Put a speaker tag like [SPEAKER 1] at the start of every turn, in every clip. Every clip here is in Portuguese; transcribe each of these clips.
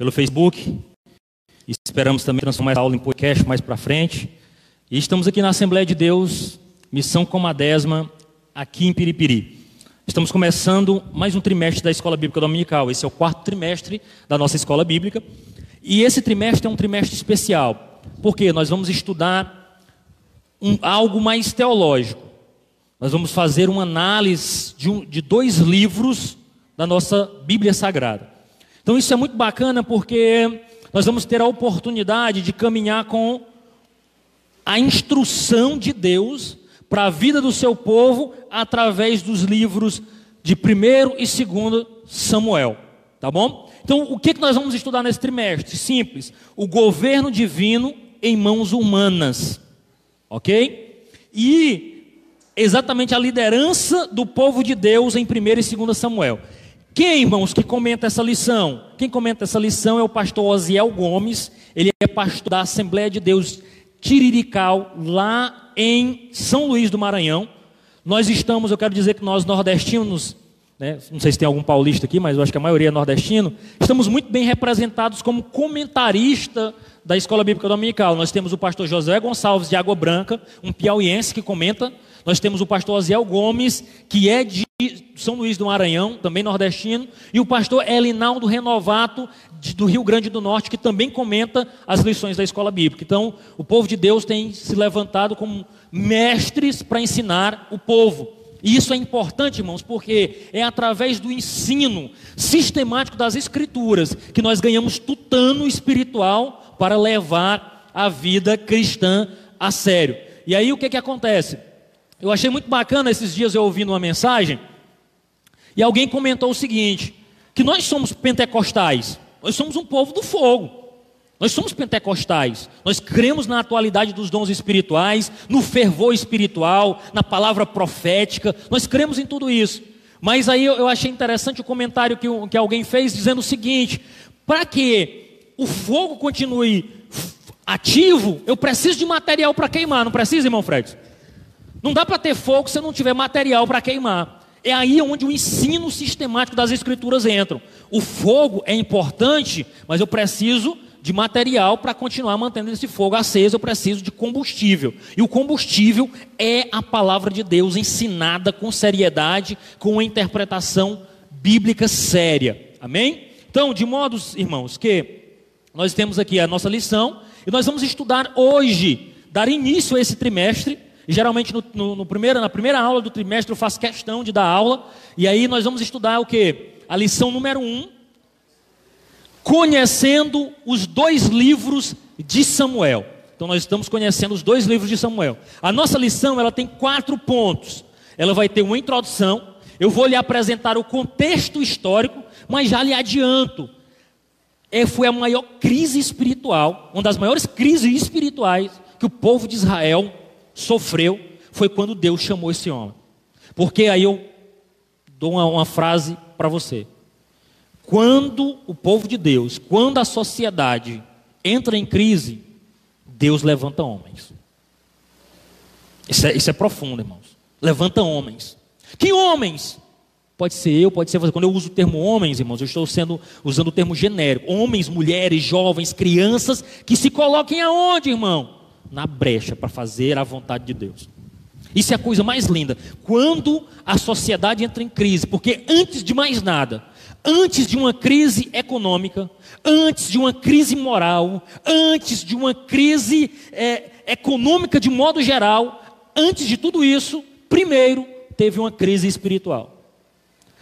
[SPEAKER 1] pelo Facebook. Esperamos também transformar essa aula em podcast mais para frente. E estamos aqui na Assembleia de Deus, Missão Comadesma, aqui em Piripiri. Estamos começando mais um trimestre da Escola Bíblica Dominical. Esse é o quarto trimestre da nossa Escola Bíblica. E esse trimestre é um trimestre especial, porque nós vamos estudar um, algo mais teológico. Nós vamos fazer uma análise de, um, de dois livros da nossa Bíblia Sagrada. Então isso é muito bacana porque nós vamos ter a oportunidade de caminhar com a instrução de Deus para a vida do seu povo através dos livros de 1 e 2 Samuel. Tá bom? Então, o que, nós vamos estudar nesse trimestre? Simples: o governo divino em mãos humanas. Ok? E exatamente a liderança do povo de Deus em 1 e 2 Samuel. Quem, irmãos, que comenta essa lição? Quem comenta essa lição é o pastor Osiel Gomes. Ele é pastor da Assembleia de Deus Tirirical, lá em São Luís do Maranhão. Nós estamos, eu quero dizer que nós nordestinos, né, não sei se tem algum paulista aqui, mas eu acho que a maioria é nordestino, estamos muito bem representados como comentarista da Escola Bíblica Dominical. Nós temos o pastor José Gonçalves de Água Branca, um piauiense que comenta. Nós temos o pastor Osiel Gomes, que é de São Luís do Maranhão, também nordestino, e o pastor Elinaldo Renovato, do Rio Grande do Norte, que também comenta as lições da escola bíblica. Então, o povo de Deus tem se levantado como mestres para ensinar o povo. E isso é importante, irmãos, porque é através do ensino sistemático das Escrituras que nós ganhamos tutano espiritual para levar a vida cristã a sério. E aí o que, que acontece? Eu achei muito bacana esses dias eu ouvindo uma mensagem e alguém comentou o seguinte: que nós somos pentecostais, nós somos um povo do fogo. Nós somos pentecostais, nós cremos na atualidade dos dons espirituais, no fervor espiritual, na palavra profética, nós cremos em tudo isso. Mas aí eu achei interessante o comentário que, que alguém fez dizendo o seguinte: para que o fogo continue ativo, eu preciso de material para queimar, não precisa, irmão Fred? Não dá para ter fogo se não tiver material para queimar. É aí onde o ensino sistemático das escrituras entra. O fogo é importante, mas eu preciso de material para continuar mantendo esse fogo aceso, eu preciso de combustível. E o combustível é a palavra de Deus ensinada com seriedade, com uma interpretação bíblica séria. Amém? Então, de modos, irmãos, que nós temos aqui a nossa lição e nós vamos estudar hoje, dar início a esse trimestre e geralmente no, no, no primeiro, na primeira aula do trimestre eu faço questão de dar aula. E aí nós vamos estudar o que? A lição número um. Conhecendo os dois livros de Samuel. Então nós estamos conhecendo os dois livros de Samuel. A nossa lição ela tem quatro pontos. Ela vai ter uma introdução. Eu vou lhe apresentar o contexto histórico, mas já lhe adianto. É, foi a maior crise espiritual, uma das maiores crises espirituais que o povo de Israel sofreu foi quando Deus chamou esse homem. Porque aí eu dou uma, uma frase para você. Quando o povo de Deus, quando a sociedade entra em crise, Deus levanta homens. Isso é, isso é profundo, irmãos. Levanta homens. Que homens? Pode ser eu, pode ser você. Quando eu uso o termo homens, irmãos, eu estou sendo, usando o termo genérico. Homens, mulheres, jovens, crianças, que se coloquem aonde, irmão? Na brecha para fazer a vontade de Deus. Isso é a coisa mais linda. Quando a sociedade entra em crise, porque antes de mais nada, antes de uma crise econômica, antes de uma crise moral, antes de uma crise é, econômica de modo geral, antes de tudo isso, primeiro teve uma crise espiritual.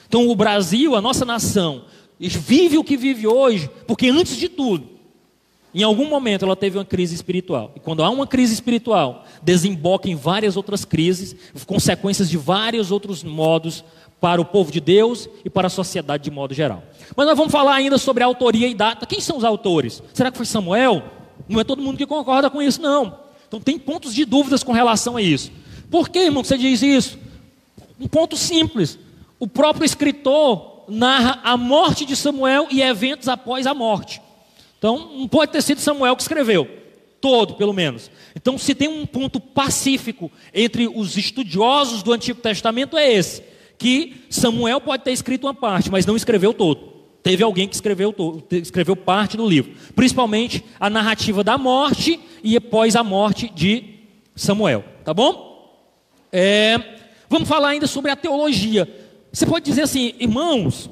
[SPEAKER 1] Então o Brasil, a nossa nação, vive o que vive hoje, porque antes de tudo, em algum momento ela teve uma crise espiritual. E quando há uma crise espiritual, desemboca em várias outras crises, consequências de vários outros modos para o povo de Deus e para a sociedade de modo geral. Mas nós vamos falar ainda sobre autoria e data. Quem são os autores? Será que foi Samuel? Não é todo mundo que concorda com isso, não. Então tem pontos de dúvidas com relação a isso. Por que, irmão, você diz isso? Um ponto simples. O próprio escritor narra a morte de Samuel e eventos após a morte. Então, não pode ter sido Samuel que escreveu, todo, pelo menos. Então, se tem um ponto pacífico entre os estudiosos do Antigo Testamento, é esse: que Samuel pode ter escrito uma parte, mas não escreveu todo. teve alguém que escreveu, escreveu parte do livro, principalmente a narrativa da morte e após a morte de Samuel, tá bom? É, vamos falar ainda sobre a teologia. Você pode dizer assim, irmãos,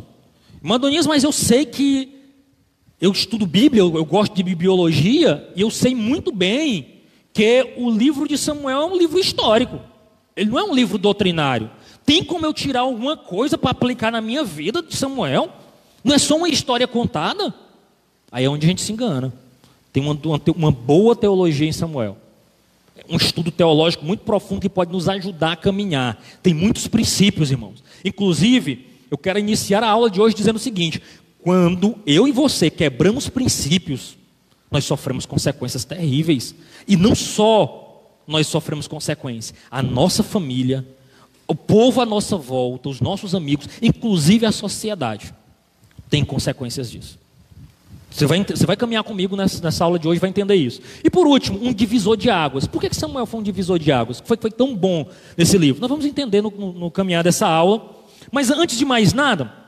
[SPEAKER 1] irmã mas eu sei que eu estudo Bíblia, eu, eu gosto de bibliologia, e eu sei muito bem que o livro de Samuel é um livro histórico. Ele não é um livro doutrinário. Tem como eu tirar alguma coisa para aplicar na minha vida de Samuel? Não é só uma história contada? Aí é onde a gente se engana. Tem uma, uma, uma boa teologia em Samuel. Um estudo teológico muito profundo que pode nos ajudar a caminhar. Tem muitos princípios, irmãos. Inclusive, eu quero iniciar a aula de hoje dizendo o seguinte: quando eu e você quebramos princípios, nós sofremos consequências terríveis. E não só nós sofremos consequências, a nossa família, o povo à nossa volta, os nossos amigos, inclusive a sociedade tem consequências disso. Você vai, você vai caminhar comigo nessa, nessa aula de hoje vai entender isso. E por último, um divisor de águas. Por que Samuel foi um divisor de águas? Foi, foi tão bom nesse livro? Nós vamos entender no, no, no caminhar dessa aula. Mas antes de mais nada,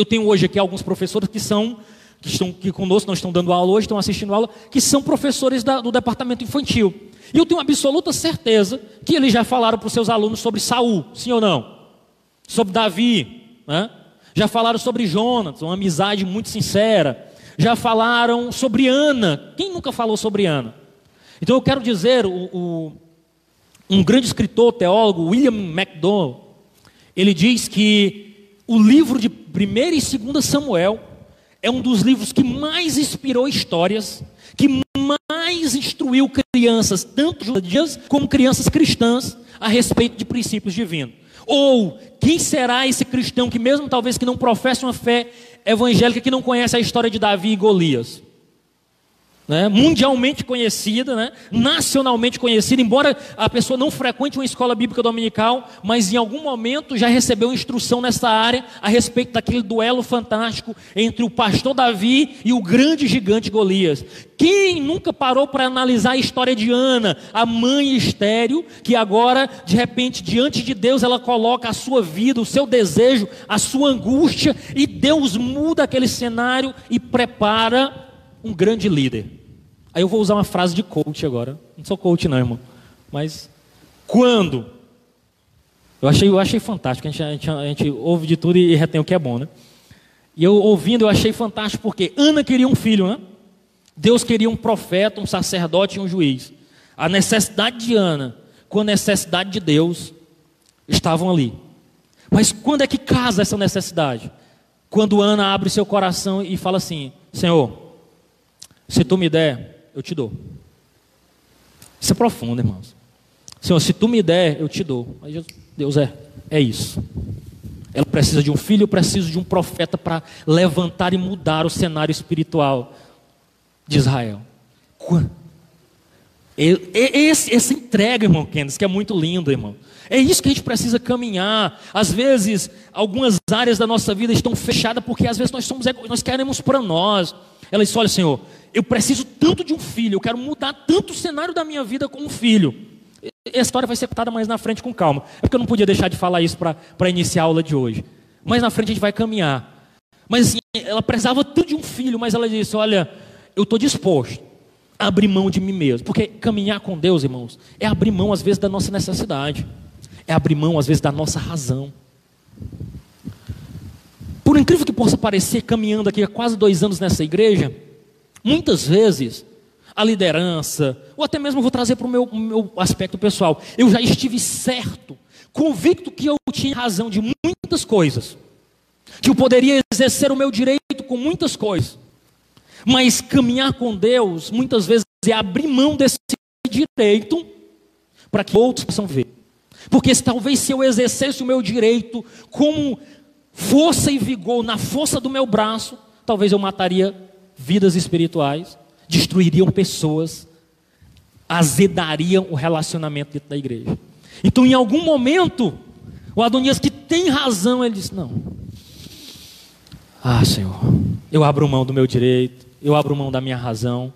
[SPEAKER 1] eu tenho hoje aqui alguns professores que são que estão aqui conosco, não estão dando aula hoje, estão assistindo aula, que são professores da, do departamento infantil. E eu tenho absoluta certeza que eles já falaram para os seus alunos sobre Saul, sim ou não? Sobre Davi, né? Já falaram sobre Jonas, uma amizade muito sincera. Já falaram sobre Ana. Quem nunca falou sobre Ana? Então eu quero dizer, o, o, um grande escritor, teólogo, William MacDonald, ele diz que o livro de 1 e 2 Samuel é um dos livros que mais inspirou histórias, que mais instruiu crianças, tanto judias como crianças cristãs, a respeito de princípios divinos. Ou quem será esse cristão que, mesmo talvez que não professe uma fé evangélica, que não conhece a história de Davi e Golias? Né, mundialmente conhecida, né, nacionalmente conhecida, embora a pessoa não frequente uma escola bíblica dominical, mas em algum momento já recebeu instrução nessa área a respeito daquele duelo fantástico entre o pastor Davi e o grande gigante Golias. Quem nunca parou para analisar a história de Ana, a mãe estéril, que agora, de repente, diante de Deus, ela coloca a sua vida, o seu desejo, a sua angústia, e Deus muda aquele cenário e prepara um grande líder. Aí eu vou usar uma frase de coach agora. Não sou coach, não, irmão. Mas quando? Eu achei, eu achei fantástico. A gente, a, gente, a gente ouve de tudo e retém o que é bom, né? E eu ouvindo, eu achei fantástico porque Ana queria um filho, né? Deus queria um profeta, um sacerdote e um juiz. A necessidade de Ana com a necessidade de Deus estavam ali. Mas quando é que casa essa necessidade? Quando Ana abre seu coração e fala assim: Senhor, se tu me der eu te dou. Isso é profundo, irmãos. Senhor, se tu me der, eu te dou. Aí Deus é, é isso. Ela precisa de um filho, eu preciso de um profeta para levantar e mudar o cenário espiritual de Israel. Esse, essa entrega, irmão Kenneth, que é muito lindo, irmão. É isso que a gente precisa caminhar. Às vezes, algumas áreas da nossa vida estão fechadas porque às vezes nós somos nós queremos para nós. Ela disse: Olha, Senhor, eu preciso tanto de um filho, eu quero mudar tanto o cenário da minha vida com um filho. A história vai ser contada mais na frente com calma. É porque eu não podia deixar de falar isso para iniciar a aula de hoje. Mais na frente a gente vai caminhar. Mas assim, ela precisava tanto de um filho, mas ela disse: Olha, eu estou disposto a abrir mão de mim mesmo. Porque caminhar com Deus, irmãos, é abrir mão às vezes da nossa necessidade, é abrir mão às vezes da nossa razão. Por incrível que possa parecer, caminhando aqui há quase dois anos nessa igreja, muitas vezes a liderança, ou até mesmo vou trazer para o meu, meu aspecto pessoal, eu já estive certo, convicto que eu tinha razão de muitas coisas, que eu poderia exercer o meu direito com muitas coisas, mas caminhar com Deus muitas vezes é abrir mão desse direito para que outros possam ver. Porque talvez se eu exercesse o meu direito como força e vigor na força do meu braço, talvez eu mataria vidas espirituais, destruiriam pessoas, azedariam o relacionamento dentro da igreja. Então, em algum momento, o Adonias que tem razão, ele disse: Não, ah, Senhor, eu abro mão do meu direito, eu abro mão da minha razão,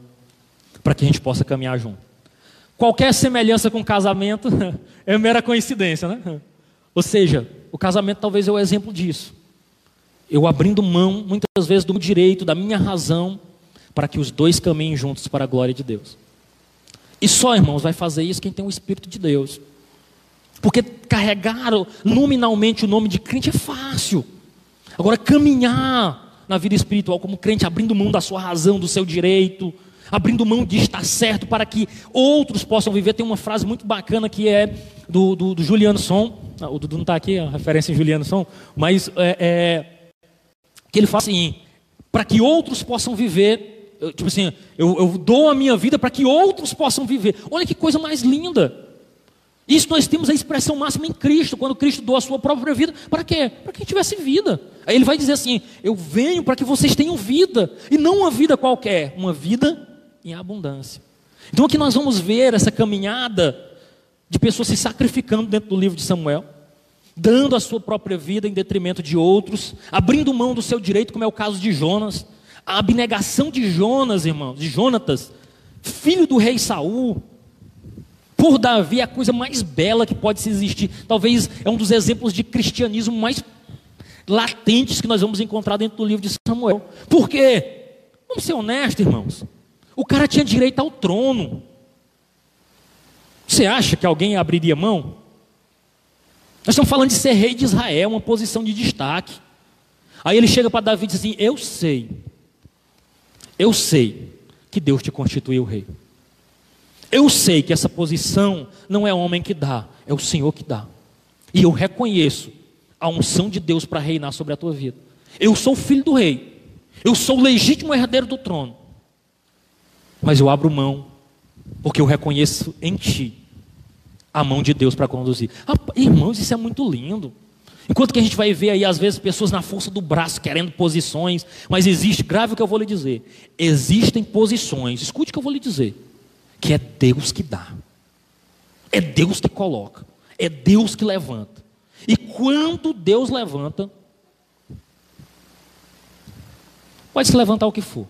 [SPEAKER 1] para que a gente possa caminhar junto. Qualquer semelhança com casamento é mera coincidência, né? Ou seja, o casamento talvez é o exemplo disso. Eu abrindo mão, muitas vezes, do direito, da minha razão, para que os dois caminhem juntos para a glória de Deus. E só, irmãos, vai fazer isso quem tem o Espírito de Deus. Porque carregar nominalmente o nome de crente é fácil. Agora, caminhar na vida espiritual como crente, abrindo mão da sua razão, do seu direito, abrindo mão de estar certo para que outros possam viver. Tem uma frase muito bacana que é do, do, do Juliano Som. Ah, o Dudu não está aqui, a referência em Juliano Som, mas é, é, que ele fala assim: para que outros possam viver, eu, tipo assim, eu, eu dou a minha vida para que outros possam viver. Olha que coisa mais linda. Isso nós temos a expressão máxima em Cristo, quando Cristo doa a sua própria vida, para quê? Para que tivesse vida. Aí ele vai dizer assim: Eu venho para que vocês tenham vida, e não uma vida qualquer, uma vida em abundância. Então aqui nós vamos ver essa caminhada de pessoas se sacrificando dentro do livro de Samuel, dando a sua própria vida em detrimento de outros, abrindo mão do seu direito, como é o caso de Jonas, a abnegação de Jonas, irmãos, de Jonatas, filho do rei Saul, por Davi é a coisa mais bela que pode existir. Talvez é um dos exemplos de cristianismo mais latentes que nós vamos encontrar dentro do livro de Samuel. Por quê? Vamos ser honestos, irmãos. O cara tinha direito ao trono. Você acha que alguém abriria mão? Nós estamos falando de ser rei de Israel, uma posição de destaque. Aí ele chega para Davi e diz assim: Eu sei, eu sei que Deus te constituiu rei. Eu sei que essa posição não é homem que dá, é o Senhor que dá. E eu reconheço a unção de Deus para reinar sobre a tua vida. Eu sou filho do rei, eu sou o legítimo herdeiro do trono mas eu abro mão, porque eu reconheço em ti a mão de Deus para conduzir. Ah, irmãos, isso é muito lindo. Enquanto que a gente vai ver aí, às vezes, pessoas na força do braço querendo posições, mas existe, grave o que eu vou lhe dizer: existem posições, escute o que eu vou lhe dizer, que é Deus que dá, é Deus que coloca, é Deus que levanta. E quando Deus levanta, pode se levantar o que for,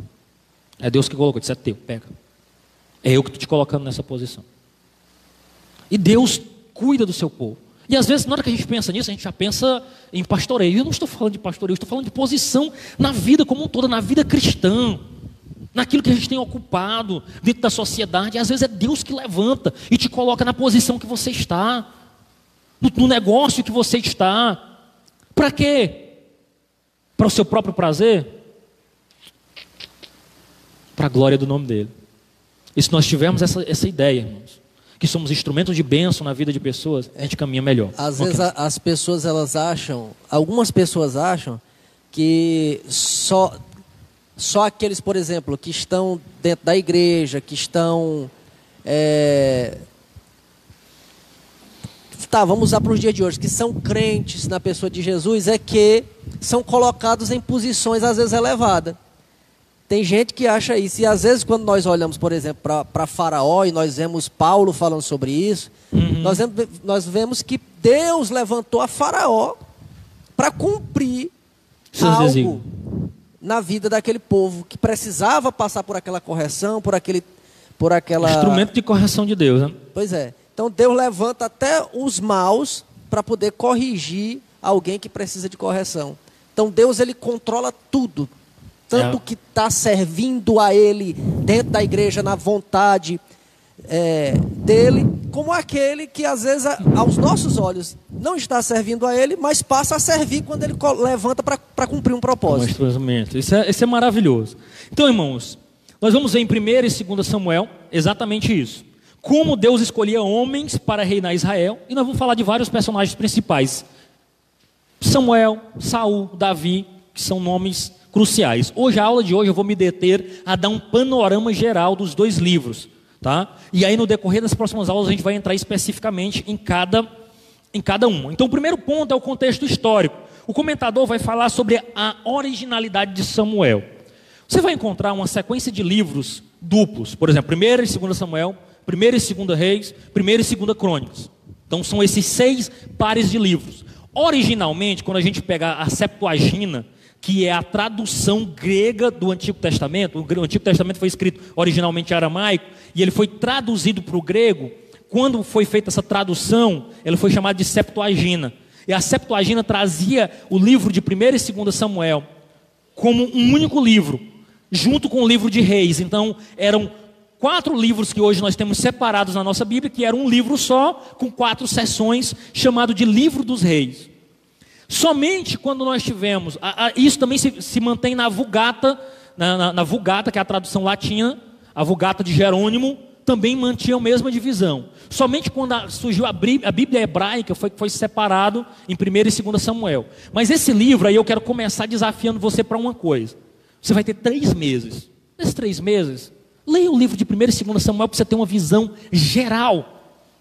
[SPEAKER 1] é Deus que colocou, isso é teu, pega. É eu que estou te colocando nessa posição. E Deus cuida do seu povo. E às vezes, na hora que a gente pensa nisso, a gente já pensa em pastoreio. Eu não estou falando de pastoreio, eu estou falando de posição na vida como um todo, na vida cristã, naquilo que a gente tem ocupado dentro da sociedade. E às vezes é Deus que levanta e te coloca na posição que você está, no, no negócio que você está. Para quê? Para o seu próprio prazer? para a glória do nome dele. E se nós tivermos essa, essa ideia, irmãos, que somos instrumentos de bênção na vida de pessoas, a gente caminha melhor.
[SPEAKER 2] Às okay. vezes a, as pessoas elas acham, algumas pessoas acham que só só aqueles, por exemplo, que estão dentro da igreja, que estão é... tá, vamos usar para os dias de hoje, que são crentes na pessoa de Jesus, é que são colocados em posições às vezes elevadas. Tem gente que acha isso. E às vezes, quando nós olhamos, por exemplo, para Faraó e nós vemos Paulo falando sobre isso, uhum. nós, vemos, nós vemos que Deus levantou a Faraó para cumprir Seus algo na vida daquele povo que precisava passar por aquela correção, por aquele. Por aquela...
[SPEAKER 1] Instrumento de correção de Deus, né?
[SPEAKER 2] Pois é. Então Deus levanta até os maus para poder corrigir alguém que precisa de correção. Então Deus ele controla tudo, tanto é. que está servindo a Ele dentro da igreja na vontade é, dele, como aquele que às vezes aos nossos olhos não está servindo a Ele, mas passa a servir quando Ele levanta para cumprir um propósito.
[SPEAKER 1] Isso é, isso é maravilhoso. Então, irmãos, nós vamos ver em 1 e 2 Samuel exatamente isso. Como Deus escolhia homens para reinar Israel, e nós vamos falar de vários personagens principais. Samuel, Saul, Davi, que são nomes cruciais. Hoje, a aula de hoje, eu vou me deter a dar um panorama geral dos dois livros. Tá? E aí, no decorrer das próximas aulas, a gente vai entrar especificamente em cada, em cada uma. Então, o primeiro ponto é o contexto histórico. O comentador vai falar sobre a originalidade de Samuel. Você vai encontrar uma sequência de livros duplos, por exemplo, 1 e 2 Samuel, 1 e 2 Reis, 1 e 2 Crônicas. Então são esses seis pares de livros. Originalmente, quando a gente pegar a Septuaginta, que é a tradução grega do Antigo Testamento. O Antigo Testamento foi escrito originalmente em aramaico e ele foi traduzido para o grego. Quando foi feita essa tradução, ele foi chamado de Septuaginta. E a Septuaginta trazia o livro de 1 e 2 Samuel como um único livro, junto com o livro de Reis. Então, eram quatro livros que hoje nós temos separados na nossa Bíblia, que era um livro só, com quatro sessões, chamado de Livro dos Reis. Somente quando nós tivemos, a, a, isso também se, se, mantém na Vulgata, na, na, na Vulgata, que é a tradução latina, a Vulgata de Jerônimo, também mantinha a mesma divisão. Somente quando surgiu a Bíblia hebraica foi que foi separado em 1 e 2 Samuel. Mas esse livro aí eu quero começar desafiando você para uma coisa. Você vai ter três meses. Nesses três meses, leia o livro de 1 e 2 Samuel para você ter uma visão geral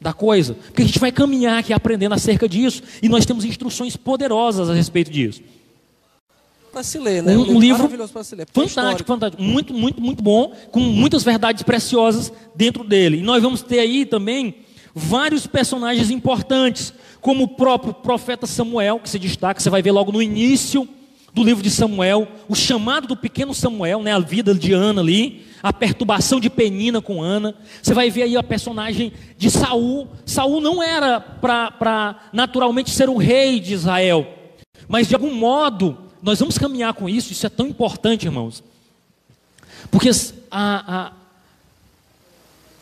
[SPEAKER 1] da coisa. Porque a gente vai caminhar aqui aprendendo acerca disso. E nós temos instruções poderosas a respeito disso.
[SPEAKER 2] Para se ler, né?
[SPEAKER 1] Um, um livro ler. Fantástico, fantástico. Muito, muito, muito bom. Com muitas verdades preciosas dentro dele. E nós vamos ter aí também vários personagens importantes. Como o próprio profeta Samuel, que se destaca. Você vai ver logo no início do livro de Samuel, o chamado do pequeno Samuel, né, a vida de Ana ali, a perturbação de Penina com Ana. Você vai ver aí a personagem de Saul. Saul não era para naturalmente ser o rei de Israel, mas de algum modo nós vamos caminhar com isso. Isso é tão importante, irmãos, porque a, a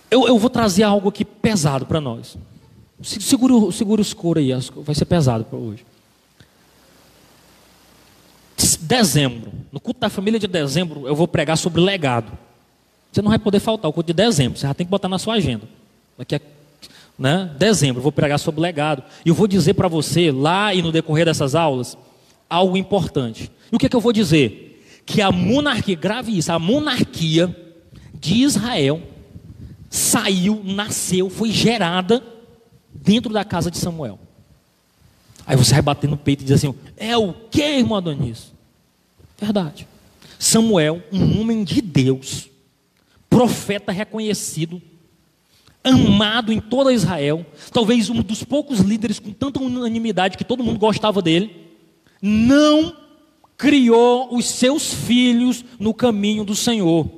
[SPEAKER 1] eu, eu, vou trazer algo aqui pesado para nós. Segura os couro aí, vai ser pesado para hoje dezembro, no culto da família de dezembro, eu vou pregar sobre legado. Você não vai poder faltar o culto de dezembro, você já tem que botar na sua agenda. Daqui a né, dezembro, eu vou pregar sobre legado. E eu vou dizer para você, lá e no decorrer dessas aulas, algo importante. E o que, é que eu vou dizer? Que a monarquia, grave isso, a monarquia de Israel saiu, nasceu, foi gerada dentro da casa de Samuel. Aí você vai bater no peito e diz assim: é o que, irmão Adonis? Verdade. Samuel, um homem de Deus, profeta reconhecido, amado em toda Israel, talvez um dos poucos líderes com tanta unanimidade que todo mundo gostava dele, não criou os seus filhos no caminho do Senhor.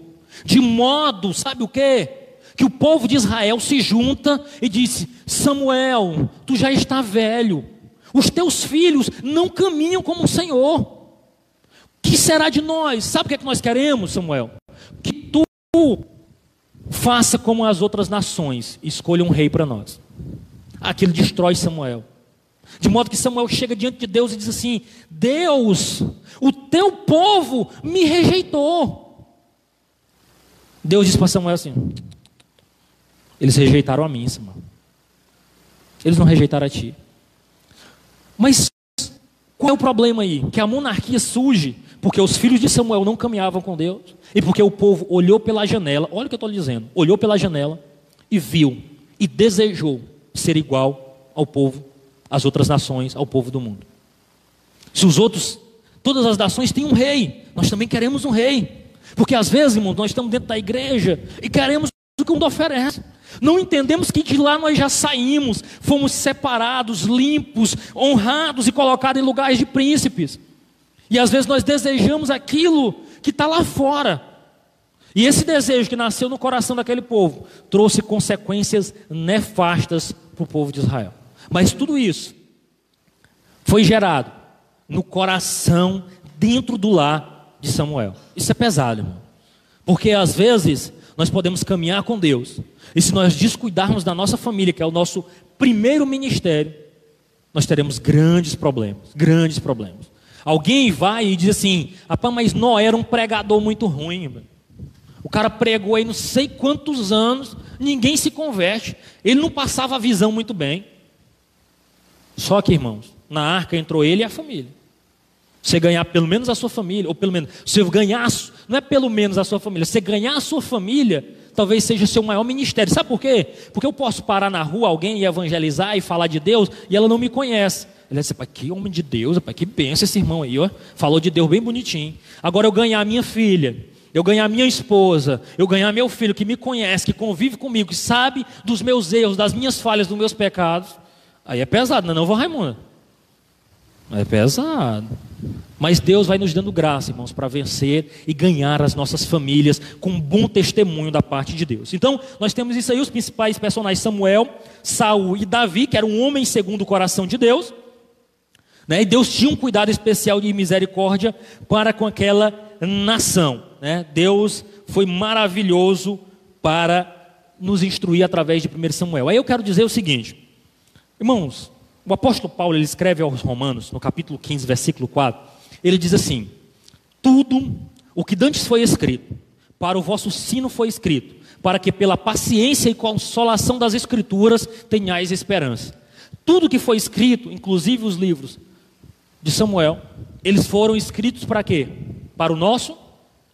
[SPEAKER 1] De modo, sabe o que? Que o povo de Israel se junta e disse: Samuel, tu já está velho, os teus filhos não caminham como o Senhor. Que será de nós? Sabe o que é que nós queremos, Samuel? Que tu faça como as outras nações, escolha um rei para nós. Aquilo destrói Samuel. De modo que Samuel chega diante de Deus e diz assim: Deus, o teu povo me rejeitou. Deus diz para Samuel assim: Eles rejeitaram a mim, Samuel. Eles não rejeitaram a ti. Mas qual é o problema aí? Que a monarquia surge porque os filhos de Samuel não caminhavam com Deus e porque o povo olhou pela janela, olha o que eu estou dizendo, olhou pela janela e viu e desejou ser igual ao povo, às outras nações, ao povo do mundo. Se os outros, todas as nações têm um rei, nós também queremos um rei. Porque às vezes, irmão, nós estamos dentro da igreja e queremos o que o mundo oferece. Não entendemos que de lá nós já saímos, fomos separados, limpos, honrados e colocados em lugares de príncipes. E às vezes nós desejamos aquilo que está lá fora. E esse desejo que nasceu no coração daquele povo trouxe consequências nefastas para o povo de Israel. Mas tudo isso foi gerado no coração, dentro do lar de Samuel. Isso é pesado, irmão. Porque às vezes nós podemos caminhar com Deus, e se nós descuidarmos da nossa família, que é o nosso primeiro ministério, nós teremos grandes problemas, grandes problemas. Alguém vai e diz assim: rapaz, mas Noé era um pregador muito ruim. O cara pregou aí não sei quantos anos, ninguém se converte. Ele não passava a visão muito bem. Só que, irmãos, na arca entrou ele e a família. Você ganhar pelo menos a sua família, ou pelo menos, você ganhar, não é pelo menos a sua família, você ganhar a sua família, talvez seja o seu maior ministério. Sabe por quê? Porque eu posso parar na rua alguém e evangelizar e falar de Deus e ela não me conhece. Ela diz, pai, que homem de Deus, pai, que pensa esse irmão aí, ó. Falou de Deus bem bonitinho. Agora eu ganhar a minha filha, eu ganhar minha esposa, eu ganhar meu filho que me conhece, que convive comigo, que sabe dos meus erros, das minhas falhas, dos meus pecados. Aí é pesado, não é não, Raimundo? É pesado. Mas Deus vai nos dando graça, irmãos, para vencer e ganhar as nossas famílias com um bom testemunho da parte de Deus. Então, nós temos isso aí, os principais personagens: Samuel, Saul e Davi, que era um homem segundo o coração de Deus. Né? E Deus tinha um cuidado especial de misericórdia para com aquela nação. Né? Deus foi maravilhoso para nos instruir através de 1 Samuel. Aí eu quero dizer o seguinte, irmãos, o apóstolo Paulo ele escreve aos Romanos, no capítulo 15, versículo 4, ele diz assim: Tudo o que dantes foi escrito, para o vosso sino foi escrito, para que pela paciência e consolação das Escrituras tenhais esperança. Tudo que foi escrito, inclusive os livros de Samuel, eles foram escritos para quê? Para o nosso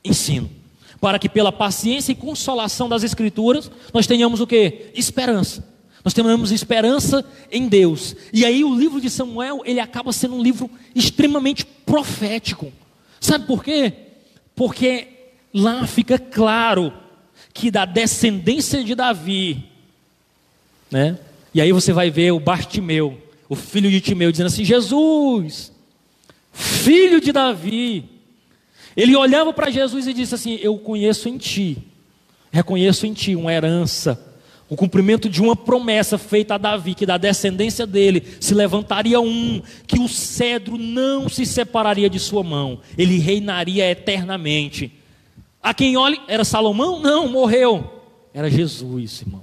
[SPEAKER 1] ensino. Para que pela paciência e consolação das Escrituras nós tenhamos o que? Esperança. Nós tenhamos esperança em Deus. E aí o livro de Samuel, ele acaba sendo um livro extremamente profético. Sabe por quê? Porque lá fica claro que da descendência de Davi, né? E aí você vai ver o Bartimeu, o filho de Timeu, dizendo assim: Jesus, filho de Davi. Ele olhava para Jesus e disse assim: Eu conheço em ti, reconheço em ti uma herança, o cumprimento de uma promessa feita a Davi, que da descendência dele se levantaria um, que o cedro não se separaria de sua mão, ele reinaria eternamente. A quem olhe, era Salomão? Não, morreu. Era Jesus, irmão.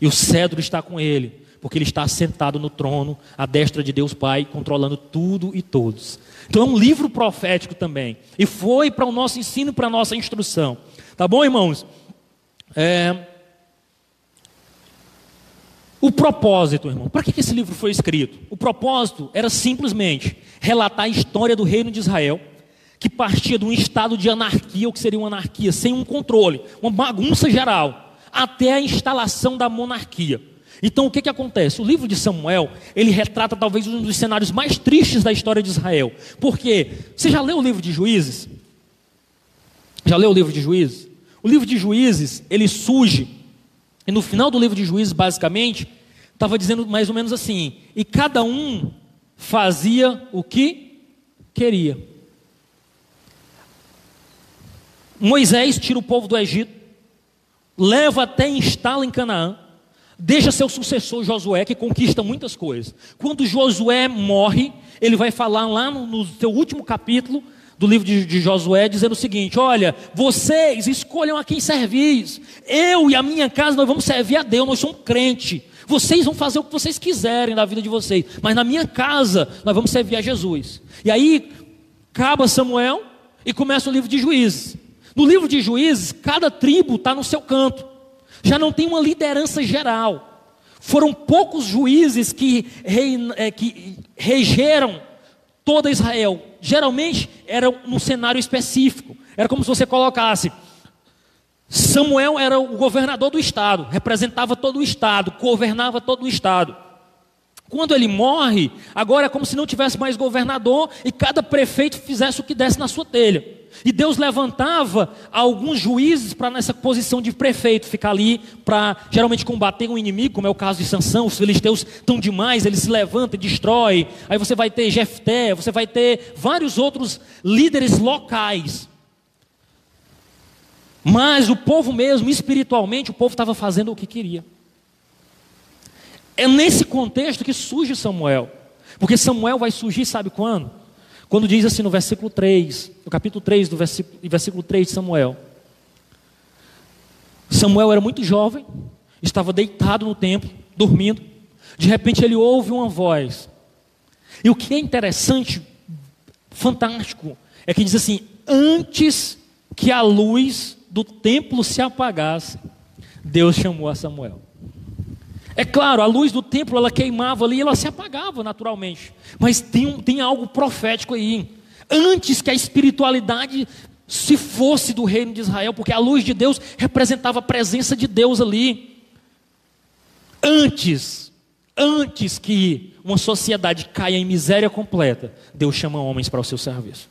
[SPEAKER 1] E o cedro está com ele, porque ele está sentado no trono, à destra de Deus Pai, controlando tudo e todos. Então é um livro profético também. E foi para o nosso ensino, para a nossa instrução. Tá bom, irmãos? É... O propósito, irmão, para que esse livro foi escrito? O propósito era simplesmente relatar a história do reino de Israel que partia de um estado de anarquia, o que seria uma anarquia, sem um controle, uma bagunça geral, até a instalação da monarquia. Então o que, que acontece? O livro de Samuel, ele retrata talvez um dos cenários mais tristes da história de Israel. Porque, você já leu o livro de Juízes? Já leu o livro de Juízes? O livro de Juízes, ele surge, e no final do livro de Juízes, basicamente, estava dizendo mais ou menos assim: e cada um fazia o que queria. Moisés tira o povo do Egito, leva até instala em Canaã, deixa seu sucessor Josué, que conquista muitas coisas. Quando Josué morre, ele vai falar lá no, no seu último capítulo do livro de, de, Josué, dizendo o seguinte: Olha, vocês escolham a quem servis. Eu e a minha casa nós vamos servir a Deus, nós somos crente. Vocês vão fazer o que vocês quiserem na vida de vocês, mas na minha casa nós vamos servir a Jesus. E aí acaba Samuel e começa o livro de Juízes. No livro de Juízes, cada tribo está no seu canto. Já não tem uma liderança geral. Foram poucos juízes que, é, que regeram toda Israel. Geralmente era num cenário específico. Era como se você colocasse Samuel era o governador do estado, representava todo o estado, governava todo o estado. Quando ele morre, agora é como se não tivesse mais governador e cada prefeito fizesse o que desse na sua telha. E Deus levantava alguns juízes para nessa posição de prefeito, ficar ali para geralmente combater um inimigo, como é o caso de Sansão, os filisteus estão demais, eles se levantam e destrói. Aí você vai ter Jefté, você vai ter vários outros líderes locais. Mas o povo mesmo, espiritualmente, o povo estava fazendo o que queria. É nesse contexto que surge Samuel. Porque Samuel vai surgir, sabe quando? Quando diz assim no versículo 3, no capítulo 3 do versículo, versículo 3 de Samuel. Samuel era muito jovem, estava deitado no templo, dormindo. De repente ele ouve uma voz. E o que é interessante, fantástico, é que diz assim: antes que a luz do templo se apagasse, Deus chamou a Samuel. É claro, a luz do templo ela queimava ali e ela se apagava naturalmente. Mas tem, tem algo profético aí. Antes que a espiritualidade se fosse do reino de Israel, porque a luz de Deus representava a presença de Deus ali. Antes, antes que uma sociedade caia em miséria completa, Deus chama homens para o seu serviço.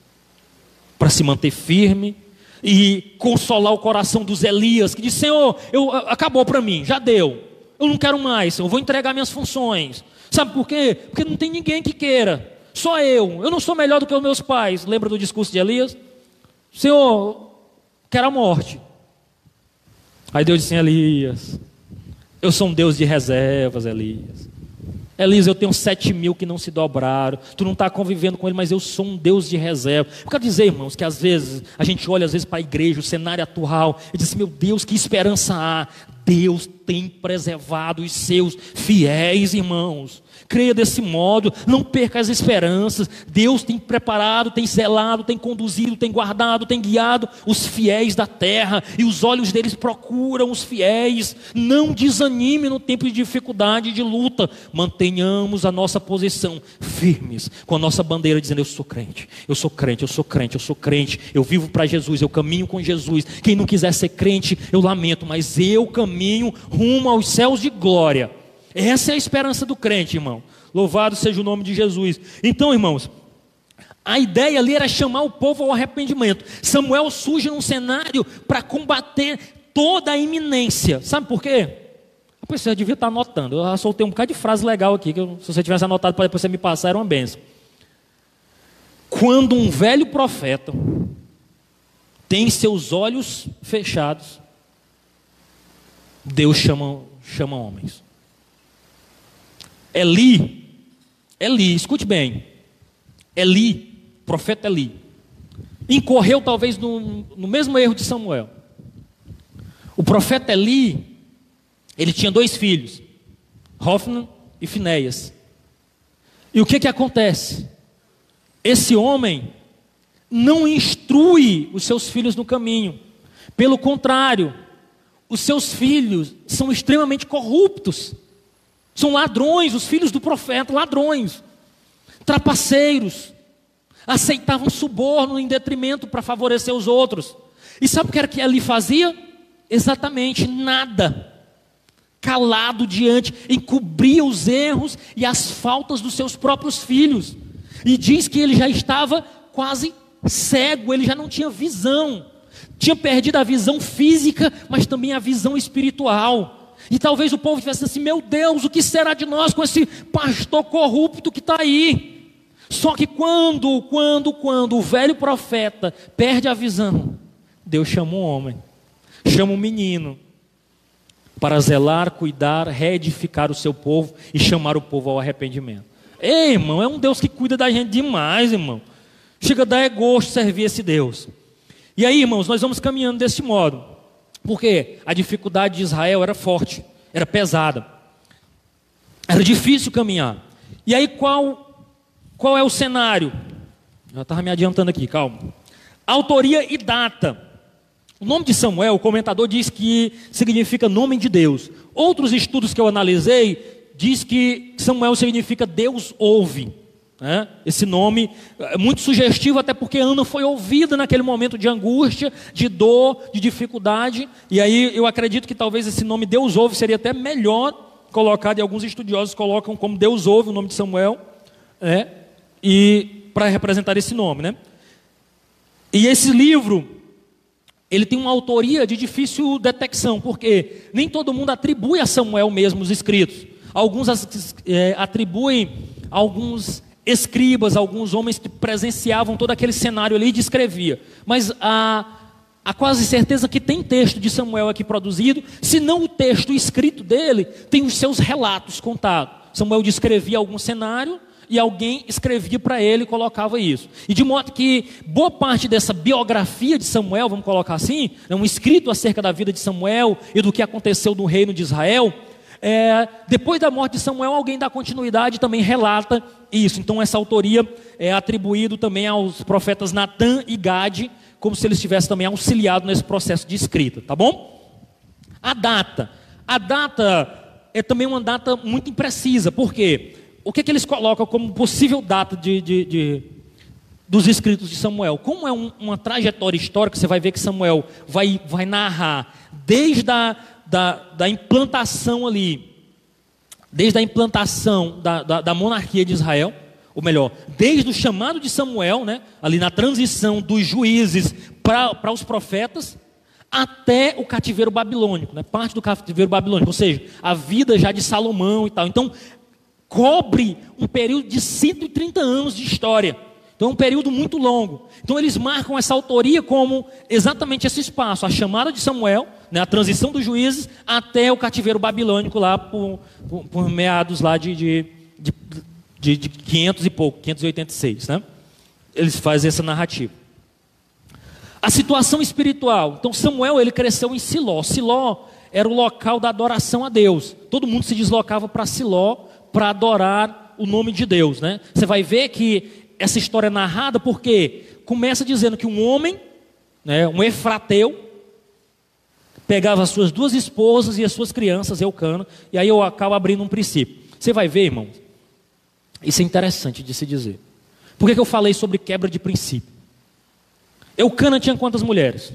[SPEAKER 1] Para se manter firme e consolar o coração dos Elias, que diz: Senhor, eu, acabou para mim, já deu. Eu não quero mais, eu vou entregar minhas funções. Sabe por quê? Porque não tem ninguém que queira. Só eu. Eu não sou melhor do que os meus pais. Lembra do discurso de Elias? Senhor, quero a morte. Aí Deus disse Elias, eu sou um Deus de reservas, Elias. Elisa, eu tenho sete mil que não se dobraram. Tu não está convivendo com ele, mas eu sou um Deus de reserva. Eu quero dizer, irmãos, que às vezes a gente olha às vezes para a igreja, o cenário atual, e diz: Meu Deus, que esperança há. Deus tem preservado os seus fiéis, irmãos. Creia desse modo, não perca as esperanças. Deus tem preparado, tem zelado, tem conduzido, tem guardado, tem guiado os fiéis da terra, e os olhos deles procuram os fiéis. Não desanime no tempo de dificuldade e de luta. Mantenhamos a nossa posição firmes, com a nossa bandeira dizendo: Eu sou crente, eu sou crente, eu sou crente, eu sou crente, eu vivo para Jesus, eu caminho com Jesus. Quem não quiser ser crente, eu lamento, mas eu caminho rumo aos céus de glória. Essa é a esperança do crente, irmão. Louvado seja o nome de Jesus. Então, irmãos, a ideia ali era chamar o povo ao arrependimento. Samuel surge num cenário para combater toda a iminência. Sabe por quê? Depois você devia estar anotando. Eu soltei um bocado de frase legal aqui, que eu, se você tivesse anotado para depois você me passar, era uma benção. Quando um velho profeta tem seus olhos fechados, Deus chama, chama homens. Eli, Eli, escute bem. Eli, profeta Eli, incorreu talvez no, no mesmo erro de Samuel. O profeta Eli, ele tinha dois filhos, Hofnan e Finéias. E o que que acontece? Esse homem não instrui os seus filhos no caminho. Pelo contrário, os seus filhos são extremamente corruptos. São ladrões, os filhos do profeta, ladrões, trapaceiros, aceitavam suborno em detrimento para favorecer os outros. E sabe o que era que ele fazia? Exatamente nada. Calado diante, encobria os erros e as faltas dos seus próprios filhos. E diz que ele já estava quase cego, ele já não tinha visão. Tinha perdido a visão física, mas também a visão espiritual. E talvez o povo tivesse assim: meu Deus, o que será de nós com esse pastor corrupto que está aí? Só que quando, quando, quando o velho profeta perde a visão, Deus chama um homem, chama um menino, para zelar, cuidar, reedificar o seu povo e chamar o povo ao arrependimento. Ei, irmão, é um Deus que cuida da gente demais, irmão. Chega a dar é gosto servir esse Deus. E aí, irmãos, nós vamos caminhando desse modo. Porque a dificuldade de Israel era forte, era pesada. Era difícil caminhar. E aí qual, qual é o cenário? Já estava me adiantando aqui, calma. Autoria e data. O nome de Samuel, o comentador diz que significa nome de Deus. Outros estudos que eu analisei diz que Samuel significa Deus ouve. Né? Esse nome é muito sugestivo, até porque Ana foi ouvida naquele momento de angústia, de dor, de dificuldade. E aí eu acredito que talvez esse nome Deus ouve seria até melhor colocado, e alguns estudiosos colocam como Deus ouve o nome de Samuel, né? e para representar esse nome. Né? E esse livro, ele tem uma autoria de difícil detecção, porque nem todo mundo atribui a Samuel mesmo os escritos. Alguns é, atribuem alguns escribas, alguns homens que presenciavam todo aquele cenário ali e descrevia. Mas há, há quase certeza que tem texto de Samuel aqui produzido, se não o texto escrito dele, tem os seus relatos contados. Samuel descrevia algum cenário e alguém escrevia para ele e colocava isso. E de modo que boa parte dessa biografia de Samuel, vamos colocar assim, é um escrito acerca da vida de Samuel e do que aconteceu no reino de Israel, é, depois da morte de Samuel, alguém da continuidade também relata isso. Então, essa autoria é atribuída também aos profetas Natan e Gade, como se eles tivessem também auxiliado nesse processo de escrita, tá bom? A data. A data é também uma data muito imprecisa, porque o que, que eles colocam como possível data de, de, de dos escritos de Samuel? Como é um, uma trajetória histórica, você vai ver que Samuel vai, vai narrar desde a da, da implantação ali, desde a implantação da, da, da monarquia de Israel, ou melhor, desde o chamado de Samuel, né, ali na transição dos juízes para os profetas, até o cativeiro babilônico, né, parte do cativeiro babilônico, ou seja, a vida já de Salomão e tal. Então, cobre um período de 130 anos de história. Então é um período muito longo. Então eles marcam essa autoria como exatamente esse espaço, a chamada de Samuel, né, a transição dos juízes até o cativeiro babilônico lá por, por, por meados lá de, de, de, de, de 500 e pouco, 586, né? Eles fazem essa narrativa. A situação espiritual. Então Samuel ele cresceu em Siló. Siló era o local da adoração a Deus. Todo mundo se deslocava para Siló para adorar o nome de Deus, né? Você vai ver que essa história é narrada porque começa dizendo que um homem, né, um efrateu, pegava as suas duas esposas e as suas crianças, Eucana, e aí eu acabo abrindo um princípio. Você vai ver, irmão, isso é interessante de se dizer. Por que, que eu falei sobre quebra de princípio? Eucana tinha quantas mulheres?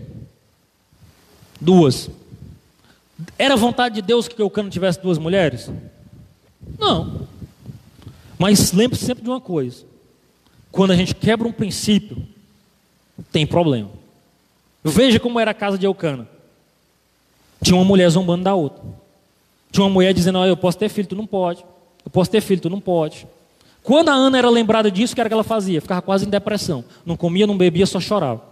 [SPEAKER 1] Duas. Era vontade de Deus que Eucana tivesse duas mulheres? Não. Mas lembre-se sempre de uma coisa: quando a gente quebra um princípio, tem problema. Veja como era a casa de Eucana. Tinha uma mulher zombando da outra. Tinha uma mulher dizendo: oh, Eu posso ter filho, tu não pode. Eu posso ter filho, tu não pode. Quando a Ana era lembrada disso, o que era que ela fazia? Ficava quase em depressão. Não comia, não bebia, só chorava.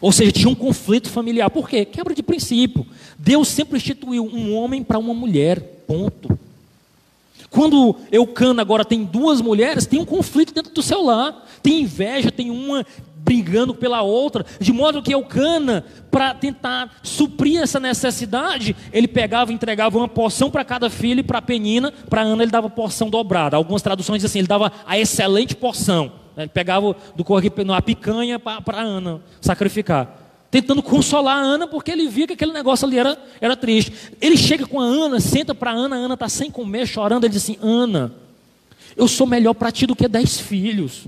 [SPEAKER 1] Ou seja, tinha um conflito familiar. Por quê? Quebra de princípio. Deus sempre instituiu um homem para uma mulher. Ponto. Quando Eucana agora tem duas mulheres, tem um conflito dentro do seu lar. Tem inveja, tem uma brigando pela outra, de modo que Eucana, para tentar suprir essa necessidade, ele pegava e entregava uma porção para cada filho e para a Penina, para Ana ele dava porção dobrada. Algumas traduções dizem assim, ele dava a excelente porção. Ele pegava do correio a picanha para Ana sacrificar. Tentando consolar a Ana, porque ele via que aquele negócio ali era, era triste. Ele chega com a Ana, senta para a Ana, a Ana está sem comer, chorando. Ele diz assim: Ana, eu sou melhor para ti do que dez filhos.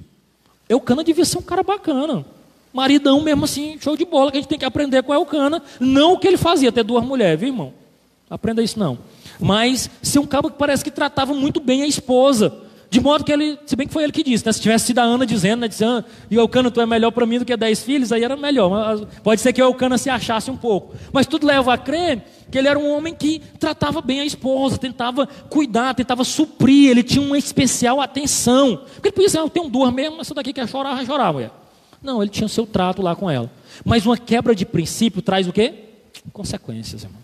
[SPEAKER 1] Eucana devia ser um cara bacana. Maridão mesmo assim, show de bola, que a gente tem que aprender com Eucana. Não o que ele fazia, ter duas mulheres, viu, irmão? Aprenda isso não. Mas ser um cabo que parece que tratava muito bem a esposa. De modo que ele, se bem que foi ele que disse, né? se tivesse sido a Ana dizendo, né? Disse, ah, e Eucana, tu é melhor para mim do que dez filhos, aí era melhor. Mas pode ser que Eucana se achasse um pouco. Mas tudo leva a crer que ele era um homem que tratava bem a esposa, tentava cuidar, tentava suprir, ele tinha uma especial atenção. Porque ele podia ah, eu tenho duas mesmo, essa daqui quer chorar, vai chorar, mulher. Não, ele tinha o seu trato lá com ela. Mas uma quebra de princípio traz o quê? Consequências, irmão.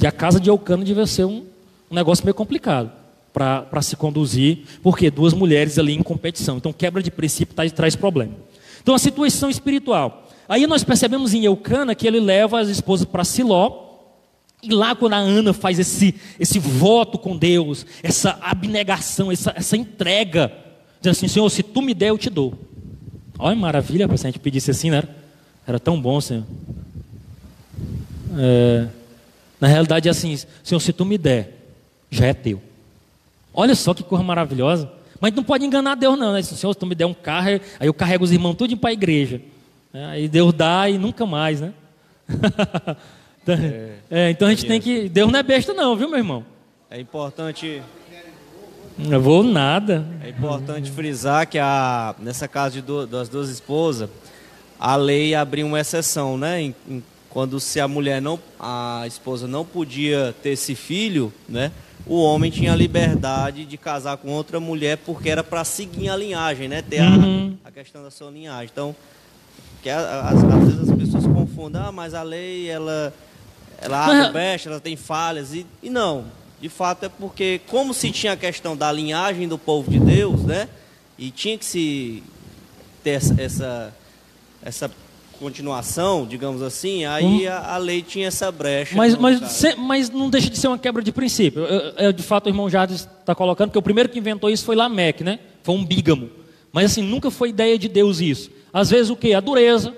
[SPEAKER 1] E a casa de Eucana devia ser um, um negócio meio complicado para se conduzir, porque duas mulheres ali em competição. Então, quebra de princípio traz, traz problema. Então, a situação espiritual. Aí nós percebemos em Eucana que ele leva as esposas para Siló, e lá quando a Ana faz esse, esse voto com Deus, essa abnegação, essa, essa entrega, dizendo assim, Senhor, se tu me der, eu te dou. Olha, maravilha, se a gente pedisse assim, né? Era tão bom, Senhor. É, na realidade é assim, Senhor, se tu me der, já é teu. Olha só que coisa maravilhosa. Mas não pode enganar Deus, não. Né? Senhor, se tu me der um carro, aí eu carrego os irmãos tudo para a igreja. É, aí Deus dá e nunca mais, né? então, é, é, então a gente tem que. Deus não é besta, não, viu, meu irmão?
[SPEAKER 3] É importante.
[SPEAKER 1] Não vou nada.
[SPEAKER 3] É importante frisar que a, nessa casa do, das duas esposas, a lei abriu uma exceção, né? Em, em, quando se a mulher não, a esposa não podia ter esse filho, né? o homem tinha liberdade de casar com outra mulher porque era para seguir a linhagem, né? Ter uhum. a, a, questão da sua linhagem. Então, que às, vezes as pessoas confundem, ah, mas a lei ela ela abre brecha, ela tem falhas e, e não. De fato é porque como se tinha a questão da linhagem do povo de Deus, né? E tinha que se ter essa essa, essa continuação, digamos assim, aí hum. a, a, lei tinha essa brecha.
[SPEAKER 1] Mas, mas, se, mas não deixa de ser uma quebra de princípio. Eu, eu, de fato, o irmão Jardim está colocando que o primeiro que inventou isso foi Lameque, né? Foi um bígamo. Mas assim, nunca foi ideia de Deus isso. Às vezes o que? A dureza,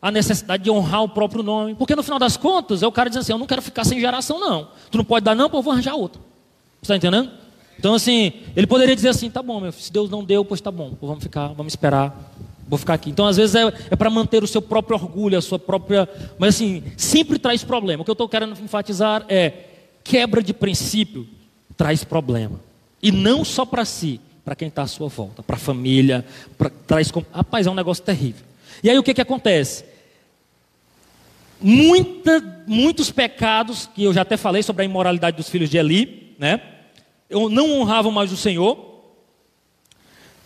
[SPEAKER 1] a necessidade de honrar o próprio nome. Porque no final das contas, é o cara dizendo assim, eu não quero ficar sem geração, não. Tu não pode dar não, pô, eu vou arranjar outra. Você está entendendo? Então assim, ele poderia dizer assim, tá bom, meu, se Deus não deu, pois tá bom, vamos ficar, vamos esperar Vou ficar aqui. Então, às vezes, é, é para manter o seu próprio orgulho, a sua própria. Mas, assim, sempre traz problema. O que eu estou querendo enfatizar é: quebra de princípio traz problema. E não só para si, para quem está à sua volta, para a família. Pra, traz. Rapaz, é um negócio terrível. E aí, o que, que acontece? Muita, muitos pecados, que eu já até falei sobre a imoralidade dos filhos de Eli, né? Eu não honravam mais o Senhor.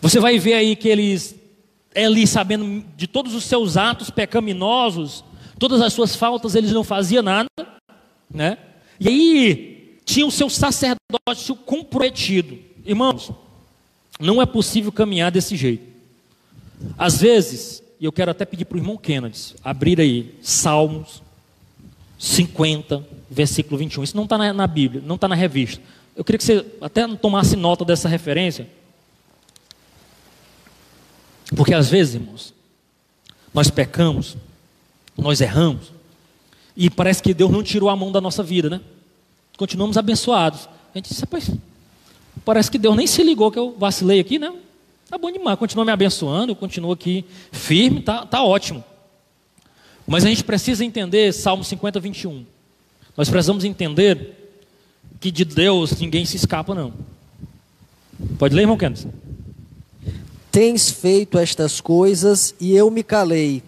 [SPEAKER 1] Você vai ver aí que eles Eli, sabendo de todos os seus atos pecaminosos, todas as suas faltas, eles não faziam nada, né? E aí tinha o seu sacerdócio comprometido. Irmãos, não é possível caminhar desse jeito. Às vezes, e eu quero até pedir para o irmão Kennedy abrir aí Salmos 50, versículo 21. Isso não está na, na, Bíblia, não está na revista. Eu queria que você até tomasse nota dessa referência. Porque às vezes, irmãos, nós pecamos, nós erramos, e parece que Deus não tirou a mão da nossa vida, né? Continuamos abençoados. A gente disse, rapaz, parece que Deus nem se ligou que eu vacilei aqui, né? Tá bom demais, continua me abençoando, eu continuo aqui firme, tá, tá ótimo. Mas a gente precisa entender Salmo 50, 21. Nós precisamos entender que de Deus ninguém se escapa, não. Pode ler, irmão Kenneth?
[SPEAKER 2] Tens feito estas coisas e eu me calei.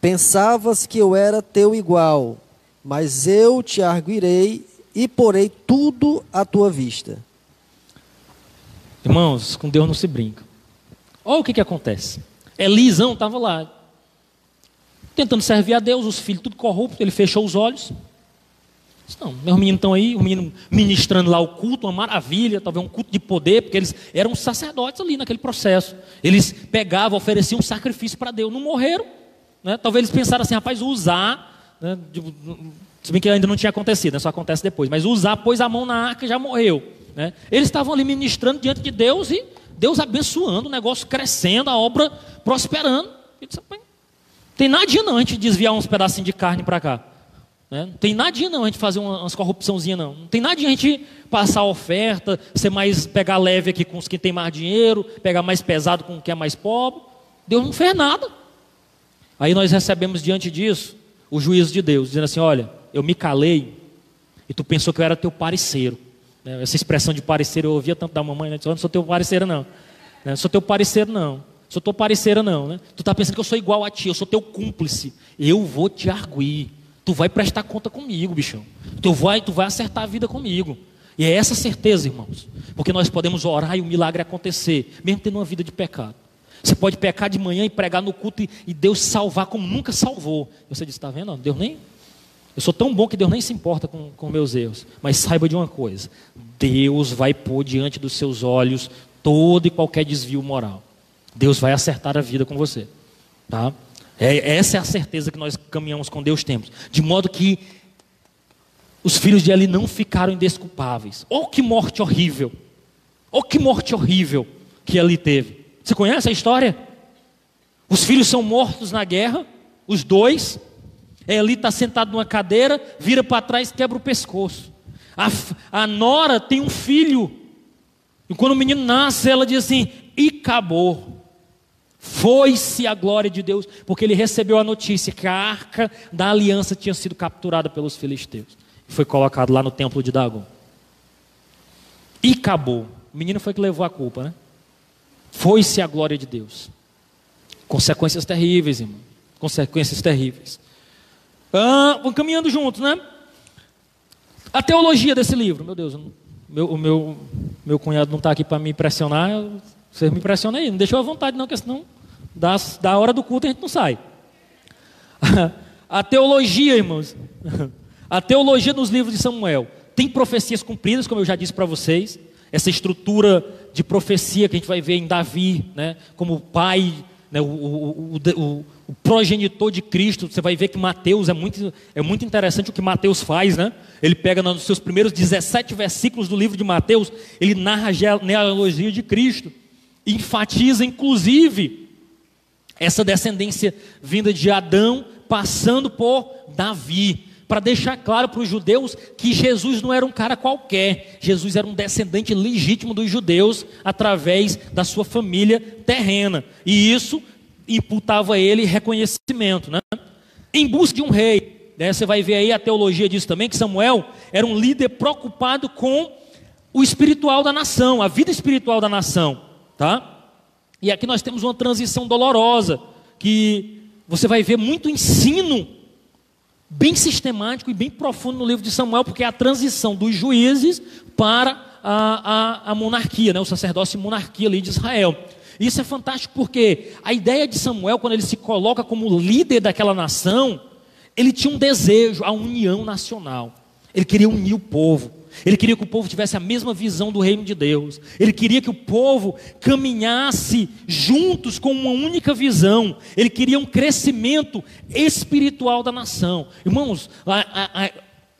[SPEAKER 2] Pensavas que eu era teu igual, mas eu te arguirei e porei tudo à tua vista.
[SPEAKER 1] Irmãos, com Deus não se brinca. Olha o que, que acontece. Elisão estava lá, tentando servir a Deus, os filhos tudo corrupto, ele fechou os olhos. Não, meus meninos estão aí, o menino ministrando lá o culto, uma maravilha, talvez um culto de poder, porque eles eram sacerdotes ali naquele processo. Eles pegavam, ofereciam um sacrifício para Deus, não morreram. Né? Talvez eles pensaram assim, rapaz, usar, né? se bem que ainda não tinha acontecido, né? só acontece depois, mas usar, pôs a mão na arca e já morreu. Né? Eles estavam ali ministrando diante de Deus e Deus abençoando, o negócio crescendo, a obra prosperando. Ele disse, tem nadinha não a gente desviar uns pedacinhos de carne para cá. Né? Não tem nadinha não a gente fazer umas corrupçãozinhas não. Não tem nadinha a gente passar oferta, ser mais, pegar leve aqui com os que tem mais dinheiro, pegar mais pesado com quem é mais pobre. Deus não fez nada. Aí nós recebemos diante disso o juízo de Deus, dizendo assim: olha, eu me calei e tu pensou que eu era teu parceiro. Né? Essa expressão de parecer eu ouvia tanto da mamãe, né? Eu não sou teu parceiro, não. Não sou teu parceiro, não. Sou tua parceira, não. Né? Tu está pensando que eu sou igual a ti, eu sou teu cúmplice. Eu vou te arguir. Tu vai prestar conta comigo, bichão. Tu vai, tu vai acertar a vida comigo. E é essa certeza, irmãos. Porque nós podemos orar e o milagre acontecer, mesmo tendo uma vida de pecado. Você pode pecar de manhã e pregar no culto e, e Deus salvar como nunca salvou. Você diz, está vendo? Deus nem. Eu sou tão bom que Deus nem se importa com, com meus erros. Mas saiba de uma coisa: Deus vai pôr diante dos seus olhos todo e qualquer desvio moral. Deus vai acertar a vida com você. Tá? É, essa é a certeza que nós caminhamos com Deus temos. De modo que os filhos de Eli não ficaram indesculpáveis. Oh, que morte horrível! Oh, que morte horrível que Eli teve. Você conhece a história? Os filhos são mortos na guerra, os dois. Eli está sentado numa cadeira, vira para trás, quebra o pescoço. A, a nora tem um filho. E quando o menino nasce, ela diz assim: e acabou. Foi-se a glória de Deus, porque ele recebeu a notícia que a arca da aliança tinha sido capturada pelos filisteus. Foi colocado lá no templo de Dagon. E acabou. O menino foi que levou a culpa, né? Foi-se a glória de Deus. Consequências terríveis, irmão. Consequências terríveis. Ah, vamos caminhando juntos, né? A teologia desse livro, meu Deus, meu, o meu, meu cunhado não está aqui para me impressionar, você me impressiona aí, não deixou à vontade não, porque senão da, da hora do culto a gente não sai. A teologia, irmãos, a teologia nos livros de Samuel tem profecias cumpridas, como eu já disse para vocês, essa estrutura de profecia que a gente vai ver em Davi, né, como pai, né, o, o, o, o, progenitor de Cristo. Você vai ver que Mateus é muito, é muito interessante o que Mateus faz, né? Ele pega nos seus primeiros 17 versículos do livro de Mateus, ele narra a genealogia de Cristo enfatiza inclusive essa descendência vinda de Adão, passando por Davi, para deixar claro para os judeus que Jesus não era um cara qualquer, Jesus era um descendente legítimo dos judeus através da sua família terrena, e isso imputava a ele reconhecimento, né? em busca de um rei. Né? Você vai ver aí a teologia disso também, que Samuel era um líder preocupado com o espiritual da nação, a vida espiritual da nação. Tá? E aqui nós temos uma transição dolorosa, que você vai ver muito ensino bem sistemático e bem profundo no livro de Samuel, porque é a transição dos juízes para a, a, a monarquia, né? o sacerdócio e monarquia ali de Israel. Isso é fantástico porque a ideia de Samuel, quando ele se coloca como líder daquela nação, ele tinha um desejo, a união nacional. Ele queria unir o povo. Ele queria que o povo tivesse a mesma visão do reino de Deus. Ele queria que o povo caminhasse juntos com uma única visão. Ele queria um crescimento espiritual da nação. Irmãos, a, a, a,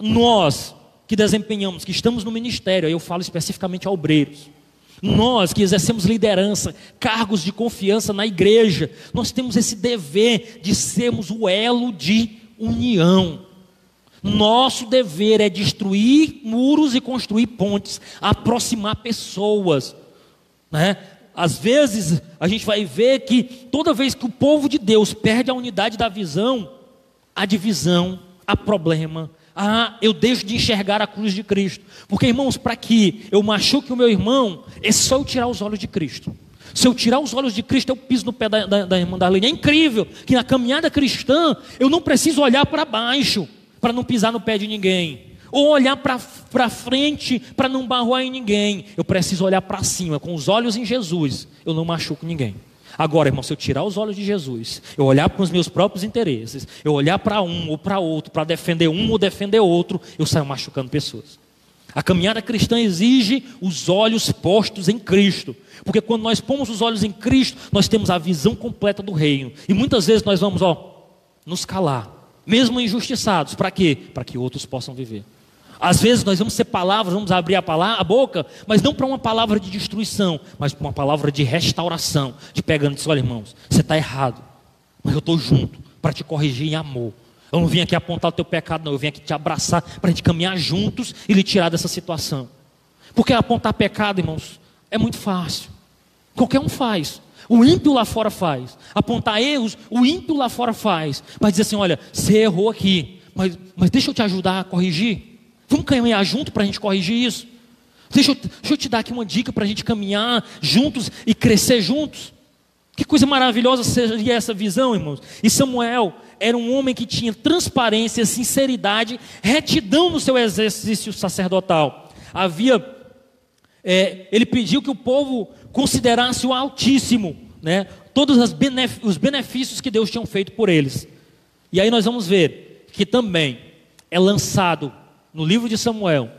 [SPEAKER 1] nós que desempenhamos, que estamos no ministério, aí eu falo especificamente a obreiros. Nós que exercemos liderança, cargos de confiança na igreja, nós temos esse dever de sermos o elo de união. Nosso dever é destruir muros e construir pontes, aproximar pessoas. Né? Às vezes a gente vai ver que toda vez que o povo de Deus perde a unidade da visão, há divisão, há problema, ah, eu deixo de enxergar a cruz de Cristo. Porque, irmãos, para que eu machuque o meu irmão, é só eu tirar os olhos de Cristo. Se eu tirar os olhos de Cristo, eu piso no pé da, da, da irmã Darlene. É incrível que na caminhada cristã eu não preciso olhar para baixo para não pisar no pé de ninguém. Ou olhar para frente para não barroar em ninguém. Eu preciso olhar para cima, com os olhos em Jesus. Eu não machuco ninguém. Agora, irmão, se eu tirar os olhos de Jesus, eu olhar para os meus próprios interesses, eu olhar para um ou para outro, para defender um ou defender outro, eu saio machucando pessoas. A caminhada cristã exige os olhos postos em Cristo, porque quando nós pomos os olhos em Cristo, nós temos a visão completa do reino. E muitas vezes nós vamos, ó, nos calar, mesmo injustiçados, para quê? Para que outros possam viver. Às vezes nós vamos ser palavras, vamos abrir a, palavra, a boca, mas não para uma palavra de destruição, mas para uma palavra de restauração, de pegando e olha irmãos, você está errado, mas eu estou junto para te corrigir em amor. Eu não vim aqui apontar o teu pecado, não, eu vim aqui te abraçar para a gente caminhar juntos e lhe tirar dessa situação. Porque apontar pecado, irmãos, é muito fácil. Qualquer um faz. O ímpio lá fora faz. Apontar erros, o ímpio lá fora faz. Mas dizer assim: olha, você errou aqui, mas, mas deixa eu te ajudar a corrigir. Vamos caminhar junto para a gente corrigir isso? Deixa eu, deixa eu te dar aqui uma dica para a gente caminhar juntos e crescer juntos. Que coisa maravilhosa seria essa visão, irmãos. E Samuel era um homem que tinha transparência, sinceridade, retidão no seu exercício sacerdotal. Havia, é, ele pediu que o povo considerasse o Altíssimo, né? Todos os benefícios que Deus tinha feito por eles. E aí nós vamos ver que também é lançado no livro de Samuel,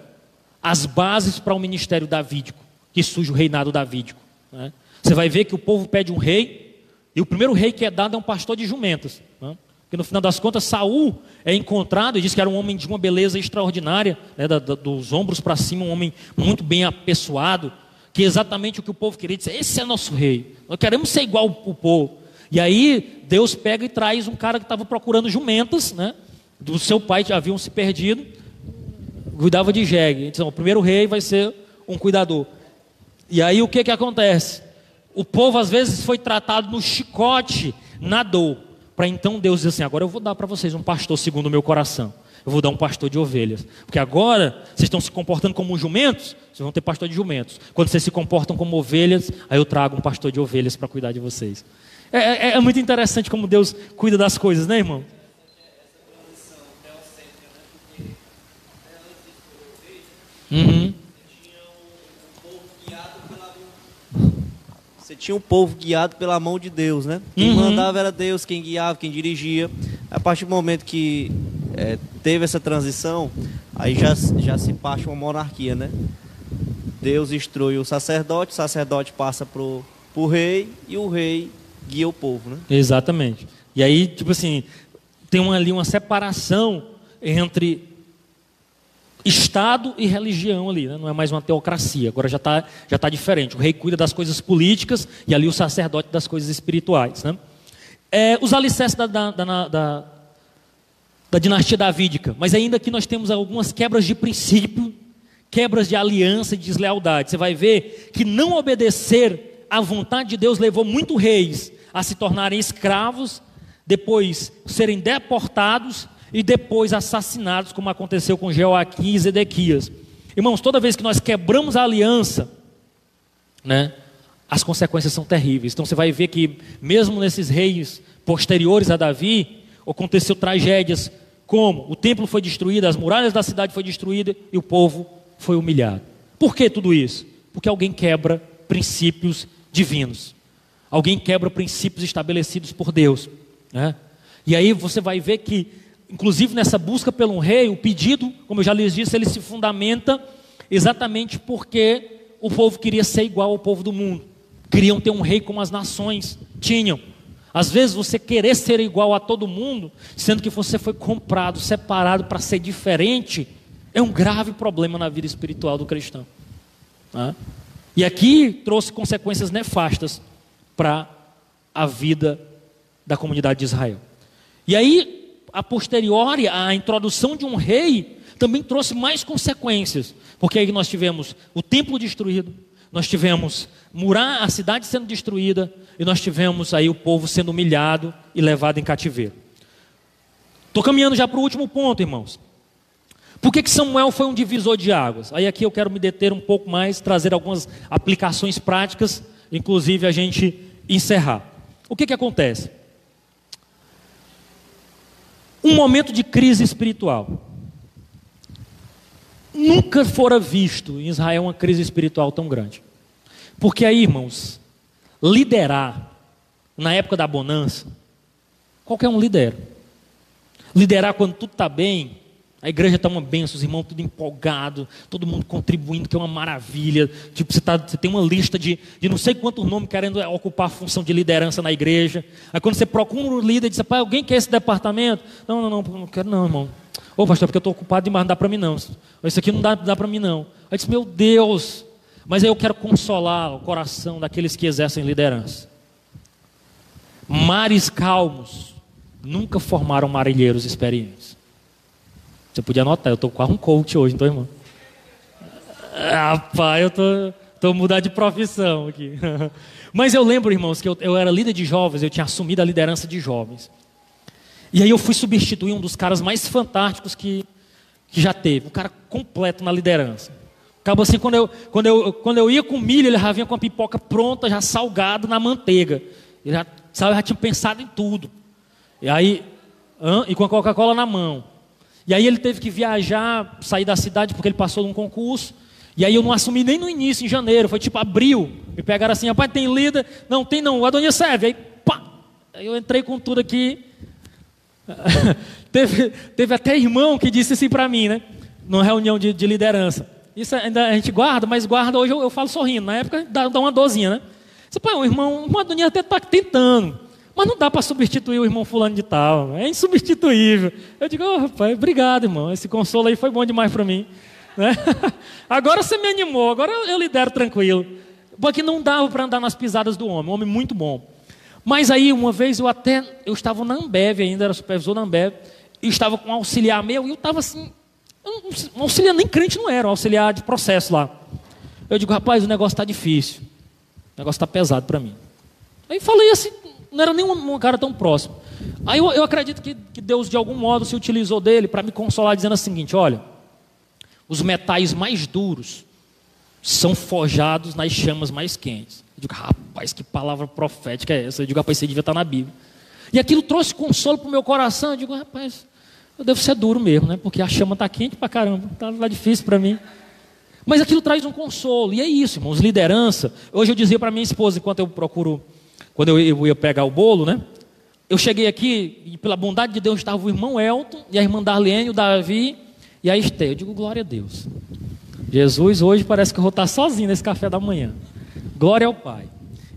[SPEAKER 1] as bases para o ministério davídico, que surge o reinado davídico. Né? Você vai ver que o povo pede um rei, e o primeiro rei que é dado é um pastor de jumentas. Né? Porque no final das contas, Saul é encontrado e diz que era um homem de uma beleza extraordinária, né? da, da, dos ombros para cima, um homem muito bem apessoado, que é exatamente o que o povo queria dizer: esse é nosso rei, nós queremos ser igual o povo. E aí Deus pega e traz um cara que estava procurando jumentas, né? do seu pai que haviam se perdido, cuidava de jegue. Então, o primeiro rei vai ser um cuidador. E aí o que que acontece? O povo às vezes foi tratado no chicote, na dor. Para então Deus dizer assim: agora eu vou dar para vocês um pastor segundo o meu coração. Eu vou dar um pastor de ovelhas. Porque agora vocês estão se comportando como jumentos, vocês vão ter pastor de jumentos. Quando vocês se comportam como ovelhas, aí eu trago um pastor de ovelhas para cuidar de vocês. É, é, é muito interessante como Deus cuida das coisas, né, irmão?
[SPEAKER 3] Uhum. Você tinha um povo guiado pela mão de Deus, né? Quem uhum. mandava era Deus, quem guiava, quem dirigia. A partir do momento que é, teve essa transição, aí já, já se parte uma monarquia, né? Deus instrui o sacerdote, o sacerdote passa pro, pro rei e o rei guia o povo, né?
[SPEAKER 1] Exatamente. E aí, tipo assim, tem uma, ali uma separação entre Estado e religião ali, né? não é mais uma teocracia, agora já está já tá diferente. O rei cuida das coisas políticas e ali o sacerdote das coisas espirituais. Né? É, os alicerces da, da, da, da, da dinastia davídica, mas ainda aqui nós temos algumas quebras de princípio, quebras de aliança e de deslealdade. Você vai ver que não obedecer à vontade de Deus levou muito reis a se tornarem escravos, depois serem deportados e depois assassinados, como aconteceu com Joaquim e Zedequias. Irmãos, toda vez que nós quebramos a aliança, né, as consequências são terríveis. Então você vai ver que, mesmo nesses reis posteriores a Davi, aconteceu tragédias como o templo foi destruído, as muralhas da cidade foram destruídas e o povo foi humilhado. Por que tudo isso? Porque alguém quebra princípios divinos. Alguém quebra princípios estabelecidos por Deus. Né? E aí você vai ver que Inclusive nessa busca pelo rei, o pedido, como eu já lhes disse, ele se fundamenta exatamente porque o povo queria ser igual ao povo do mundo. Queriam ter um rei como as nações tinham. Às vezes você querer ser igual a todo mundo, sendo que você foi comprado, separado para ser diferente, é um grave problema na vida espiritual do cristão. Tá? E aqui trouxe consequências nefastas para a vida da comunidade de Israel. E aí, a posteriori, a introdução de um rei também trouxe mais consequências, porque aí nós tivemos o templo destruído, nós tivemos Murá, a cidade sendo destruída, e nós tivemos aí o povo sendo humilhado e levado em cativeiro. Estou caminhando já para o último ponto, irmãos. Por que, que Samuel foi um divisor de águas? Aí aqui eu quero me deter um pouco mais, trazer algumas aplicações práticas, inclusive a gente encerrar. O que, que acontece? Um momento de crise espiritual. Nunca fora visto em Israel uma crise espiritual tão grande. Porque aí, irmãos, liderar na época da bonança, qualquer um lidera. Liderar quando tudo está bem, a igreja está uma benção, os irmãos tudo empolgado, todo mundo contribuindo, que é uma maravilha. Tipo, você, tá, você tem uma lista de, de não sei quantos nomes querendo ocupar a função de liderança na igreja. Aí quando você procura um líder diz, pai, alguém quer esse departamento? Não, não, não, não quero não, irmão. Ô pastor, porque eu estou ocupado demais, não dá para mim não. Isso aqui não dá, dá para mim não. Aí disse, meu Deus, mas aí eu quero consolar o coração daqueles que exercem liderança. Mares calmos nunca formaram marinheiros experientes. Você podia anotar, eu estou quase um coach hoje, então, irmão. Rapaz, eu tô, tô mudando de profissão aqui. Mas eu lembro, irmãos, que eu, eu era líder de jovens, eu tinha assumido a liderança de jovens. E aí eu fui substituir um dos caras mais fantásticos que, que já teve, um cara completo na liderança. Acabou assim, quando eu, quando, eu, quando eu ia com milho, ele já vinha com a pipoca pronta, já salgado na manteiga. Ele já, sabe, já tinha pensado em tudo. E aí, e com a Coca-Cola na mão. E aí ele teve que viajar, sair da cidade porque ele passou num concurso. E aí eu não assumi nem no início, em janeiro, foi tipo abril. Me pegaram assim, rapaz, tem líder? Não, tem não, o Adonia serve. Aí, pá! Eu entrei com tudo aqui. teve, teve até irmão que disse assim para mim, né? Numa reunião de, de liderança. Isso ainda a gente guarda, mas guarda hoje eu, eu falo sorrindo. Na época dá, dá uma dozinha, né? Você, pai, o irmão, o Adonia até está tentando. Mas não dá para substituir o irmão fulano de tal. É insubstituível. Eu digo, oh, rapaz, obrigado, irmão. Esse consolo aí foi bom demais para mim. Né? Agora você me animou, agora eu lidero tranquilo. Porque não dava para andar nas pisadas do homem, um homem muito bom. Mas aí, uma vez eu até, eu estava na Ambev ainda, era supervisor na Ambev, e estava com um auxiliar meu, e eu estava assim, um auxiliar nem crente não era, um auxiliar de processo lá. Eu digo, rapaz, o negócio está difícil, o negócio está pesado para mim. Aí falei assim, não era nem um, cara tão próximo. Aí eu, eu acredito que, que, Deus de algum modo se utilizou dele para me consolar, dizendo o seguinte: olha, os metais mais duros são forjados nas chamas mais quentes. Eu digo, rapaz, que palavra profética é essa? Eu digo, rapaz, você devia estar na Bíblia. E aquilo trouxe consolo para o meu coração. Eu digo, rapaz, eu devo ser duro mesmo, né? Porque a chama está quente para caramba, está tá difícil para mim. Mas aquilo traz um consolo. E é isso, irmãos, liderança. Hoje eu dizia para minha esposa, enquanto eu procuro quando eu, ia pegar o bolo, né? Eu cheguei aqui e pela bondade de Deus estava o irmão Elton e a irmã Darlene, o Davi e a Esther. Eu digo, glória a Deus. Jesus, hoje parece que eu vou estar sozinho nesse café da manhã. Glória ao Pai.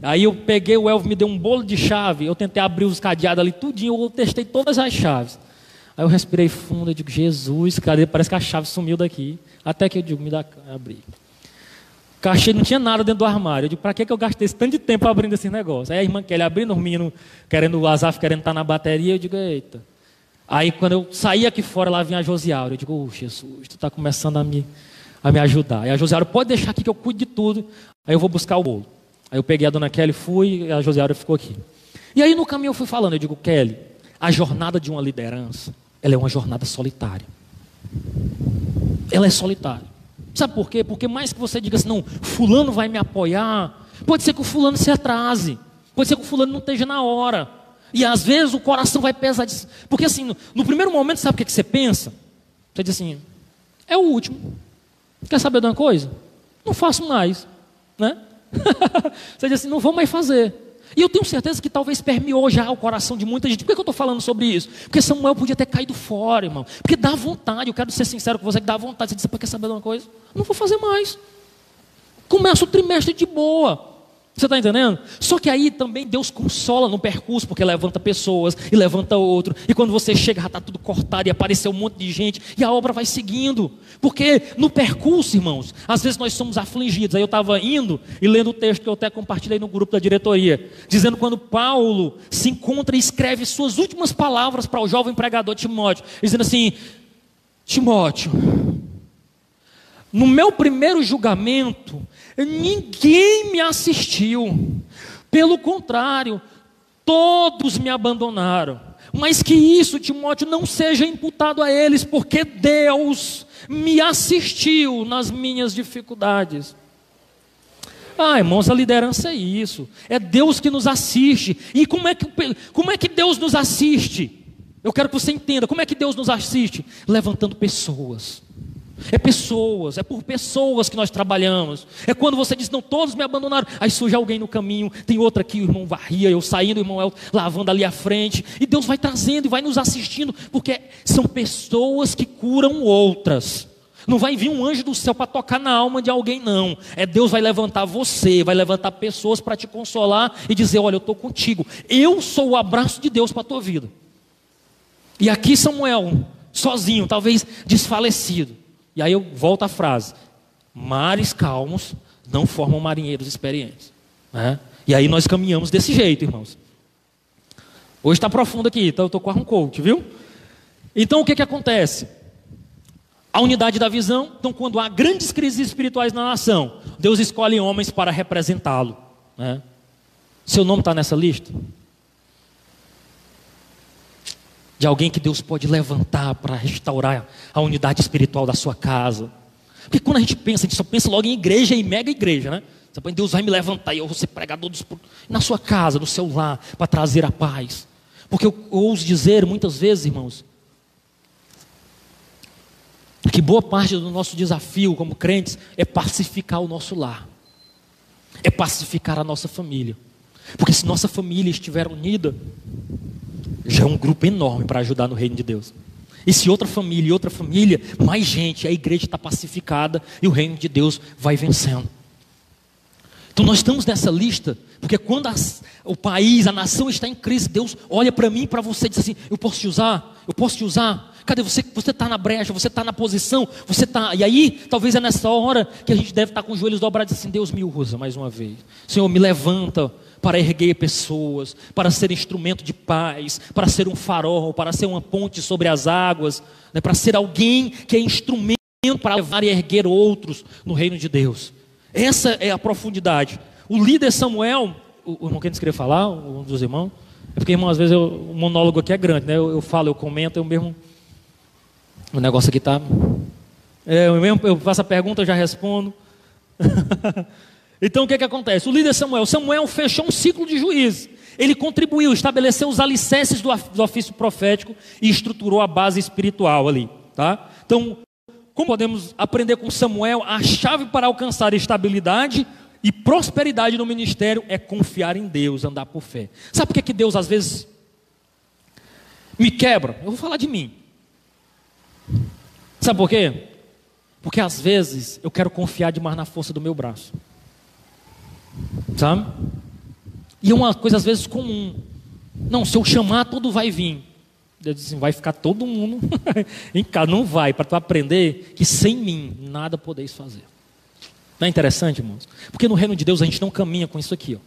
[SPEAKER 1] Aí eu peguei, o Elvio me deu um bolo de chave, eu tentei abrir os cadeados ali tudinho, eu testei todas as chaves. Aí eu respirei fundo, eu digo, Jesus, cadê? Parece que a chave sumiu daqui. Até que eu digo, me dá, abrir. Cachê não tinha nada dentro do armário. Eu digo, para que, que eu gastei esse tanto de tempo abrindo esse negócio? Aí a irmã Kelly abrindo, os meninos querendo o Azaf, querendo estar na bateria. Eu digo, eita. Aí quando eu saí aqui fora, lá vinha a Josiaura. Eu digo, oh, Jesus, tu está começando a me, a me ajudar. E a Josiaura, pode deixar aqui que eu cuide de tudo. Aí eu vou buscar o bolo. Aí eu peguei a dona Kelly, fui, e a Josiaura ficou aqui. E aí no caminho eu fui falando, eu digo, Kelly, a jornada de uma liderança, ela é uma jornada solitária. Ela é solitária. Sabe por quê? Porque mais que você diga assim, não, fulano vai me apoiar, pode ser que o fulano se atrase, pode ser que o fulano não esteja na hora. E às vezes o coração vai pesar. Porque assim, no, no primeiro momento, sabe o que, que você pensa? Você diz assim, é o último. Quer saber de uma coisa? Não faço mais. Né? você diz assim, não vou mais fazer. E eu tenho certeza que talvez permeou já o coração de muita gente. Por que eu estou falando sobre isso? Porque Samuel podia ter caído fora, irmão. Porque dá vontade, eu quero ser sincero com você, que dá vontade. Você diz, quer saber de uma coisa? Não vou fazer mais. Começa o trimestre de boa. Você está entendendo? Só que aí também Deus consola no percurso, porque levanta pessoas e levanta outro. E quando você chega, já está tudo cortado e apareceu um monte de gente e a obra vai seguindo. Porque no percurso, irmãos, às vezes nós somos afligidos. Aí eu estava indo e lendo o texto que eu até compartilhei no grupo da diretoria, dizendo quando Paulo se encontra e escreve suas últimas palavras para o jovem pregador Timóteo, dizendo assim: Timóteo, no meu primeiro julgamento, ninguém me assistiu. Pelo contrário, todos me abandonaram. Mas que isso, Timóteo, não seja imputado a eles, porque Deus me assistiu nas minhas dificuldades. Ah, irmãos, a liderança é isso. É Deus que nos assiste. E como é que, como é que Deus nos assiste? Eu quero que você entenda. Como é que Deus nos assiste? Levantando pessoas é pessoas, é por pessoas que nós trabalhamos. É quando você diz, não, todos me abandonaram. Aí surge alguém no caminho, tem outra aqui, o irmão varria, eu saindo, o irmão El lavando ali à frente. E Deus vai trazendo e vai nos assistindo, porque são pessoas que curam outras. Não vai vir um anjo do céu para tocar na alma de alguém, não. É Deus vai levantar você, vai levantar pessoas para te consolar e dizer: Olha, eu estou contigo. Eu sou o abraço de Deus para a tua vida. E aqui Samuel, sozinho, talvez desfalecido. E aí eu volto à frase: mares calmos não formam marinheiros experientes. Né? E aí nós caminhamos desse jeito, irmãos. Hoje está profundo aqui, então eu estou quase um coach, viu? Então o que, que acontece? A unidade da visão, então quando há grandes crises espirituais na nação, Deus escolhe homens para representá-lo. Né? Seu nome está nessa lista? De alguém que Deus pode levantar para restaurar a unidade espiritual da sua casa. Porque quando a gente pensa, a gente só pensa logo em igreja e mega igreja, né? Deus vai me levantar e eu vou ser pregador dos... na sua casa, no seu lar, para trazer a paz. Porque eu, eu ouso dizer muitas vezes, irmãos, que boa parte do nosso desafio como crentes é pacificar o nosso lar, é pacificar a nossa família. Porque se nossa família estiver unida, já é um grupo enorme para ajudar no reino de Deus. E se outra família e outra família, mais gente, a igreja está pacificada e o reino de Deus vai vencendo. Então nós estamos nessa lista, porque quando as, o país, a nação está em crise, Deus olha para mim e para você e diz assim: Eu posso te usar? Eu posso te usar? Cadê você? Você está na brecha, você está na posição, você está. E aí, talvez é nessa hora que a gente deve estar com os joelhos dobrados assim: Deus me usa mais uma vez. Senhor, me levanta para erguer pessoas, para ser instrumento de paz, para ser um farol, para ser uma ponte sobre as águas, né, para ser alguém que é instrumento para levar e erguer outros no reino de Deus. Essa é a profundidade. O líder Samuel, o, irmão quer querer falar, um dos irmãos? É porque, irmão, às vezes eu, o monólogo aqui é grande, né? Eu, eu falo, eu comento, eu mesmo. O negócio aqui está. É, eu mesmo eu faço a pergunta, eu já respondo. Então o que, é que acontece? O líder Samuel, Samuel fechou um ciclo de juízes. Ele contribuiu, estabeleceu os alicerces do, ofício profético e estruturou a base espiritual ali. Tá? Então, como podemos aprender com Samuel, a chave para alcançar estabilidade e prosperidade no ministério é confiar em Deus, andar por fé. Sabe por que, que Deus às vezes me quebra? Eu vou falar de mim. Sabe por quê? Porque às vezes eu quero confiar demais na força do meu braço. Sabe? E é uma coisa às vezes comum. Não, se eu chamar, todo vai vir. Deus diz assim, vai ficar todo mundo em casa. Não vai, para tu aprender que sem mim nada podeis fazer. Não é interessante, irmãos? Porque no reino de Deus a gente não caminha com isso aqui. Ó.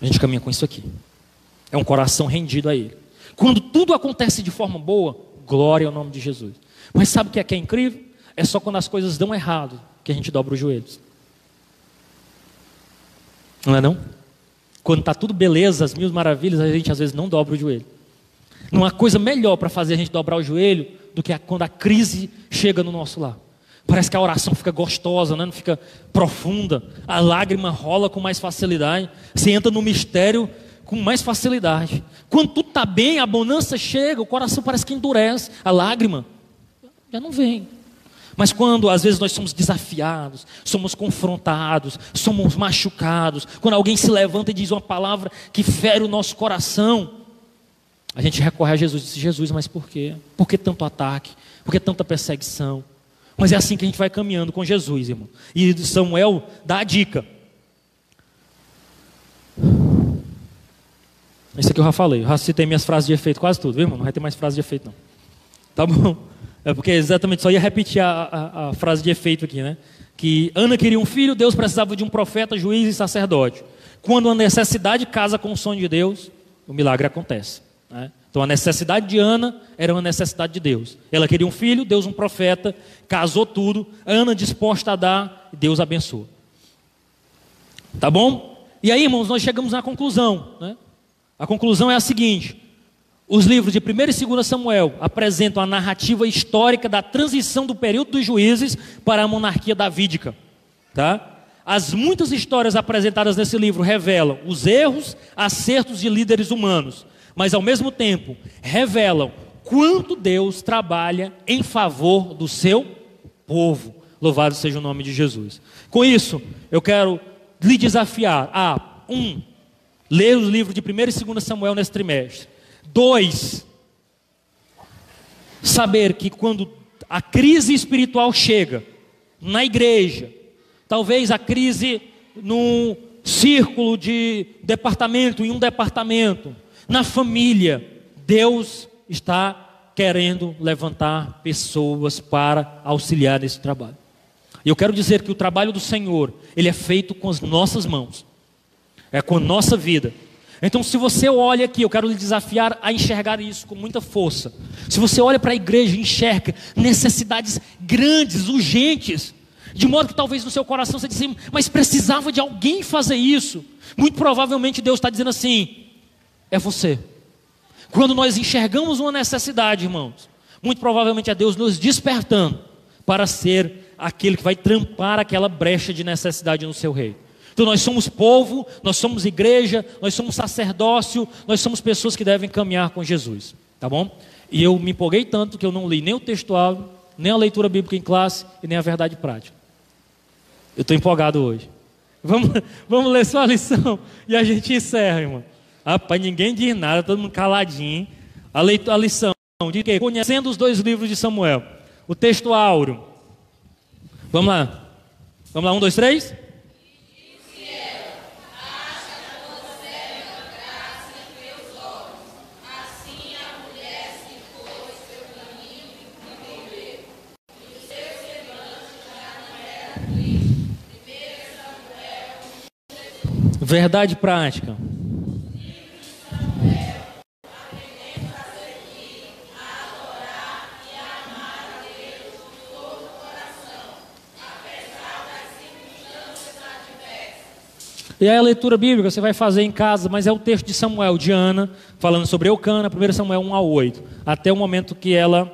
[SPEAKER 1] A gente caminha com isso aqui. É um coração rendido a Ele. Quando tudo acontece de forma boa, glória ao nome de Jesus. Mas sabe o que é, que é incrível? É só quando as coisas dão errado que a gente dobra os joelhos. Não é não? Quando está tudo beleza, as mil maravilhas, a gente às vezes não dobra o joelho. Não há coisa melhor para fazer a gente dobrar o joelho do que quando a crise chega no nosso lar. Parece que a oração fica gostosa, né? não fica profunda. A lágrima rola com mais facilidade. Você entra no mistério com mais facilidade. Quando tudo está bem, a bonança chega, o coração parece que endurece. A lágrima já não vem. Mas quando às vezes nós somos desafiados, somos confrontados, somos machucados, quando alguém se levanta e diz uma palavra que fere o nosso coração, a gente recorre a Jesus e diz: Jesus, mas por quê? Por que tanto ataque? Por que tanta perseguição? Mas é assim que a gente vai caminhando com Jesus, irmão. E Samuel dá a dica. Isso aqui eu já falei, eu já citei minhas frases de efeito, quase tudo, viu, irmão? Não vai ter mais frase de efeito, não. Tá bom? É porque exatamente só ia repetir a, a, a frase de efeito aqui, né? Que Ana queria um filho, Deus precisava de um profeta, juiz e sacerdote. Quando a necessidade casa com o sonho de Deus, o milagre acontece. Né? Então a necessidade de Ana era uma necessidade de Deus. Ela queria um filho, Deus um profeta, casou tudo, Ana disposta a dar, Deus abençoa. Tá bom? E aí, irmãos, nós chegamos na conclusão. Né? A conclusão é a seguinte: os livros de 1 e 2 Samuel apresentam a narrativa histórica da transição do período dos juízes para a monarquia davídica. Tá? As muitas histórias apresentadas nesse livro revelam os erros, acertos de líderes humanos, mas ao mesmo tempo revelam quanto Deus trabalha em favor do seu povo. Louvado seja o nome de Jesus. Com isso, eu quero lhe desafiar a, um, ler os livros de 1 e 2 Samuel nesse trimestre. Dois, saber que quando a crise espiritual chega na igreja, talvez a crise num círculo de departamento, em um departamento, na família, Deus está querendo levantar pessoas para auxiliar nesse trabalho. E eu quero dizer que o trabalho do Senhor, ele é feito com as nossas mãos. É com a nossa vida. Então, se você olha aqui, eu quero lhe desafiar a enxergar isso com muita força. Se você olha para a igreja e enxerga necessidades grandes, urgentes, de modo que talvez no seu coração você diz, mas precisava de alguém fazer isso. Muito provavelmente Deus está dizendo assim: é você. Quando nós enxergamos uma necessidade, irmãos, muito provavelmente é Deus nos despertando para ser aquele que vai trampar aquela brecha de necessidade no seu reino. Então nós somos povo, nós somos igreja, nós somos sacerdócio, nós somos pessoas que devem caminhar com Jesus, tá bom? E eu me empolguei tanto que eu não li nem o textual, nem a leitura bíblica em classe e nem a verdade prática. Eu estou empolgado hoje. Vamos, vamos ler só a lição e a gente encerra, irmão. Rapaz, ninguém diz nada, todo mundo caladinho. A, leitura, a lição de que? Conhecendo os dois livros de Samuel. O texto áureo. Vamos lá. Vamos lá, um, dois, três. Verdade prática. E aí a leitura bíblica você vai fazer em casa, mas é o texto de Samuel, de Ana, falando sobre Eucana, 1 Samuel 1 a 8, até o momento que ela,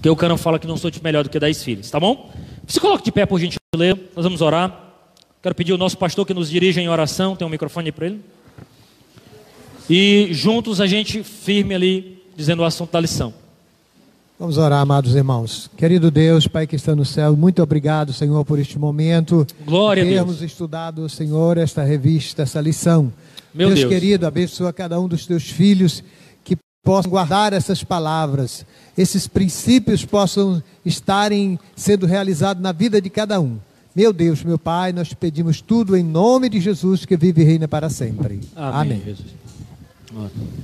[SPEAKER 1] que Eucana fala que não sou melhor do que dez filhos, tá bom? Se coloque de pé por gentileza, nós vamos orar. Quero pedir ao nosso pastor que nos dirija em oração, tem um microfone para ele. E juntos a gente firme ali, dizendo o assunto da lição.
[SPEAKER 4] Vamos orar, amados irmãos. Querido Deus, Pai que está no céu, muito obrigado, Senhor, por este momento.
[SPEAKER 1] Glória a Deus.
[SPEAKER 4] Termos estudado, Senhor, esta revista, essa lição.
[SPEAKER 1] Meu
[SPEAKER 4] Deus,
[SPEAKER 1] Deus.
[SPEAKER 4] querido, abençoa cada um dos teus filhos que possam guardar essas palavras, esses princípios possam estarem sendo realizados na vida de cada um. Meu Deus, meu Pai, nós te pedimos tudo em nome de Jesus que vive e reina para sempre.
[SPEAKER 1] Amém.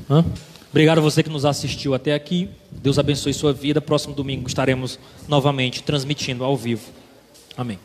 [SPEAKER 4] Amém.
[SPEAKER 1] Obrigado a você que nos assistiu até aqui. Deus abençoe sua vida. Próximo domingo estaremos novamente transmitindo ao vivo. Amém.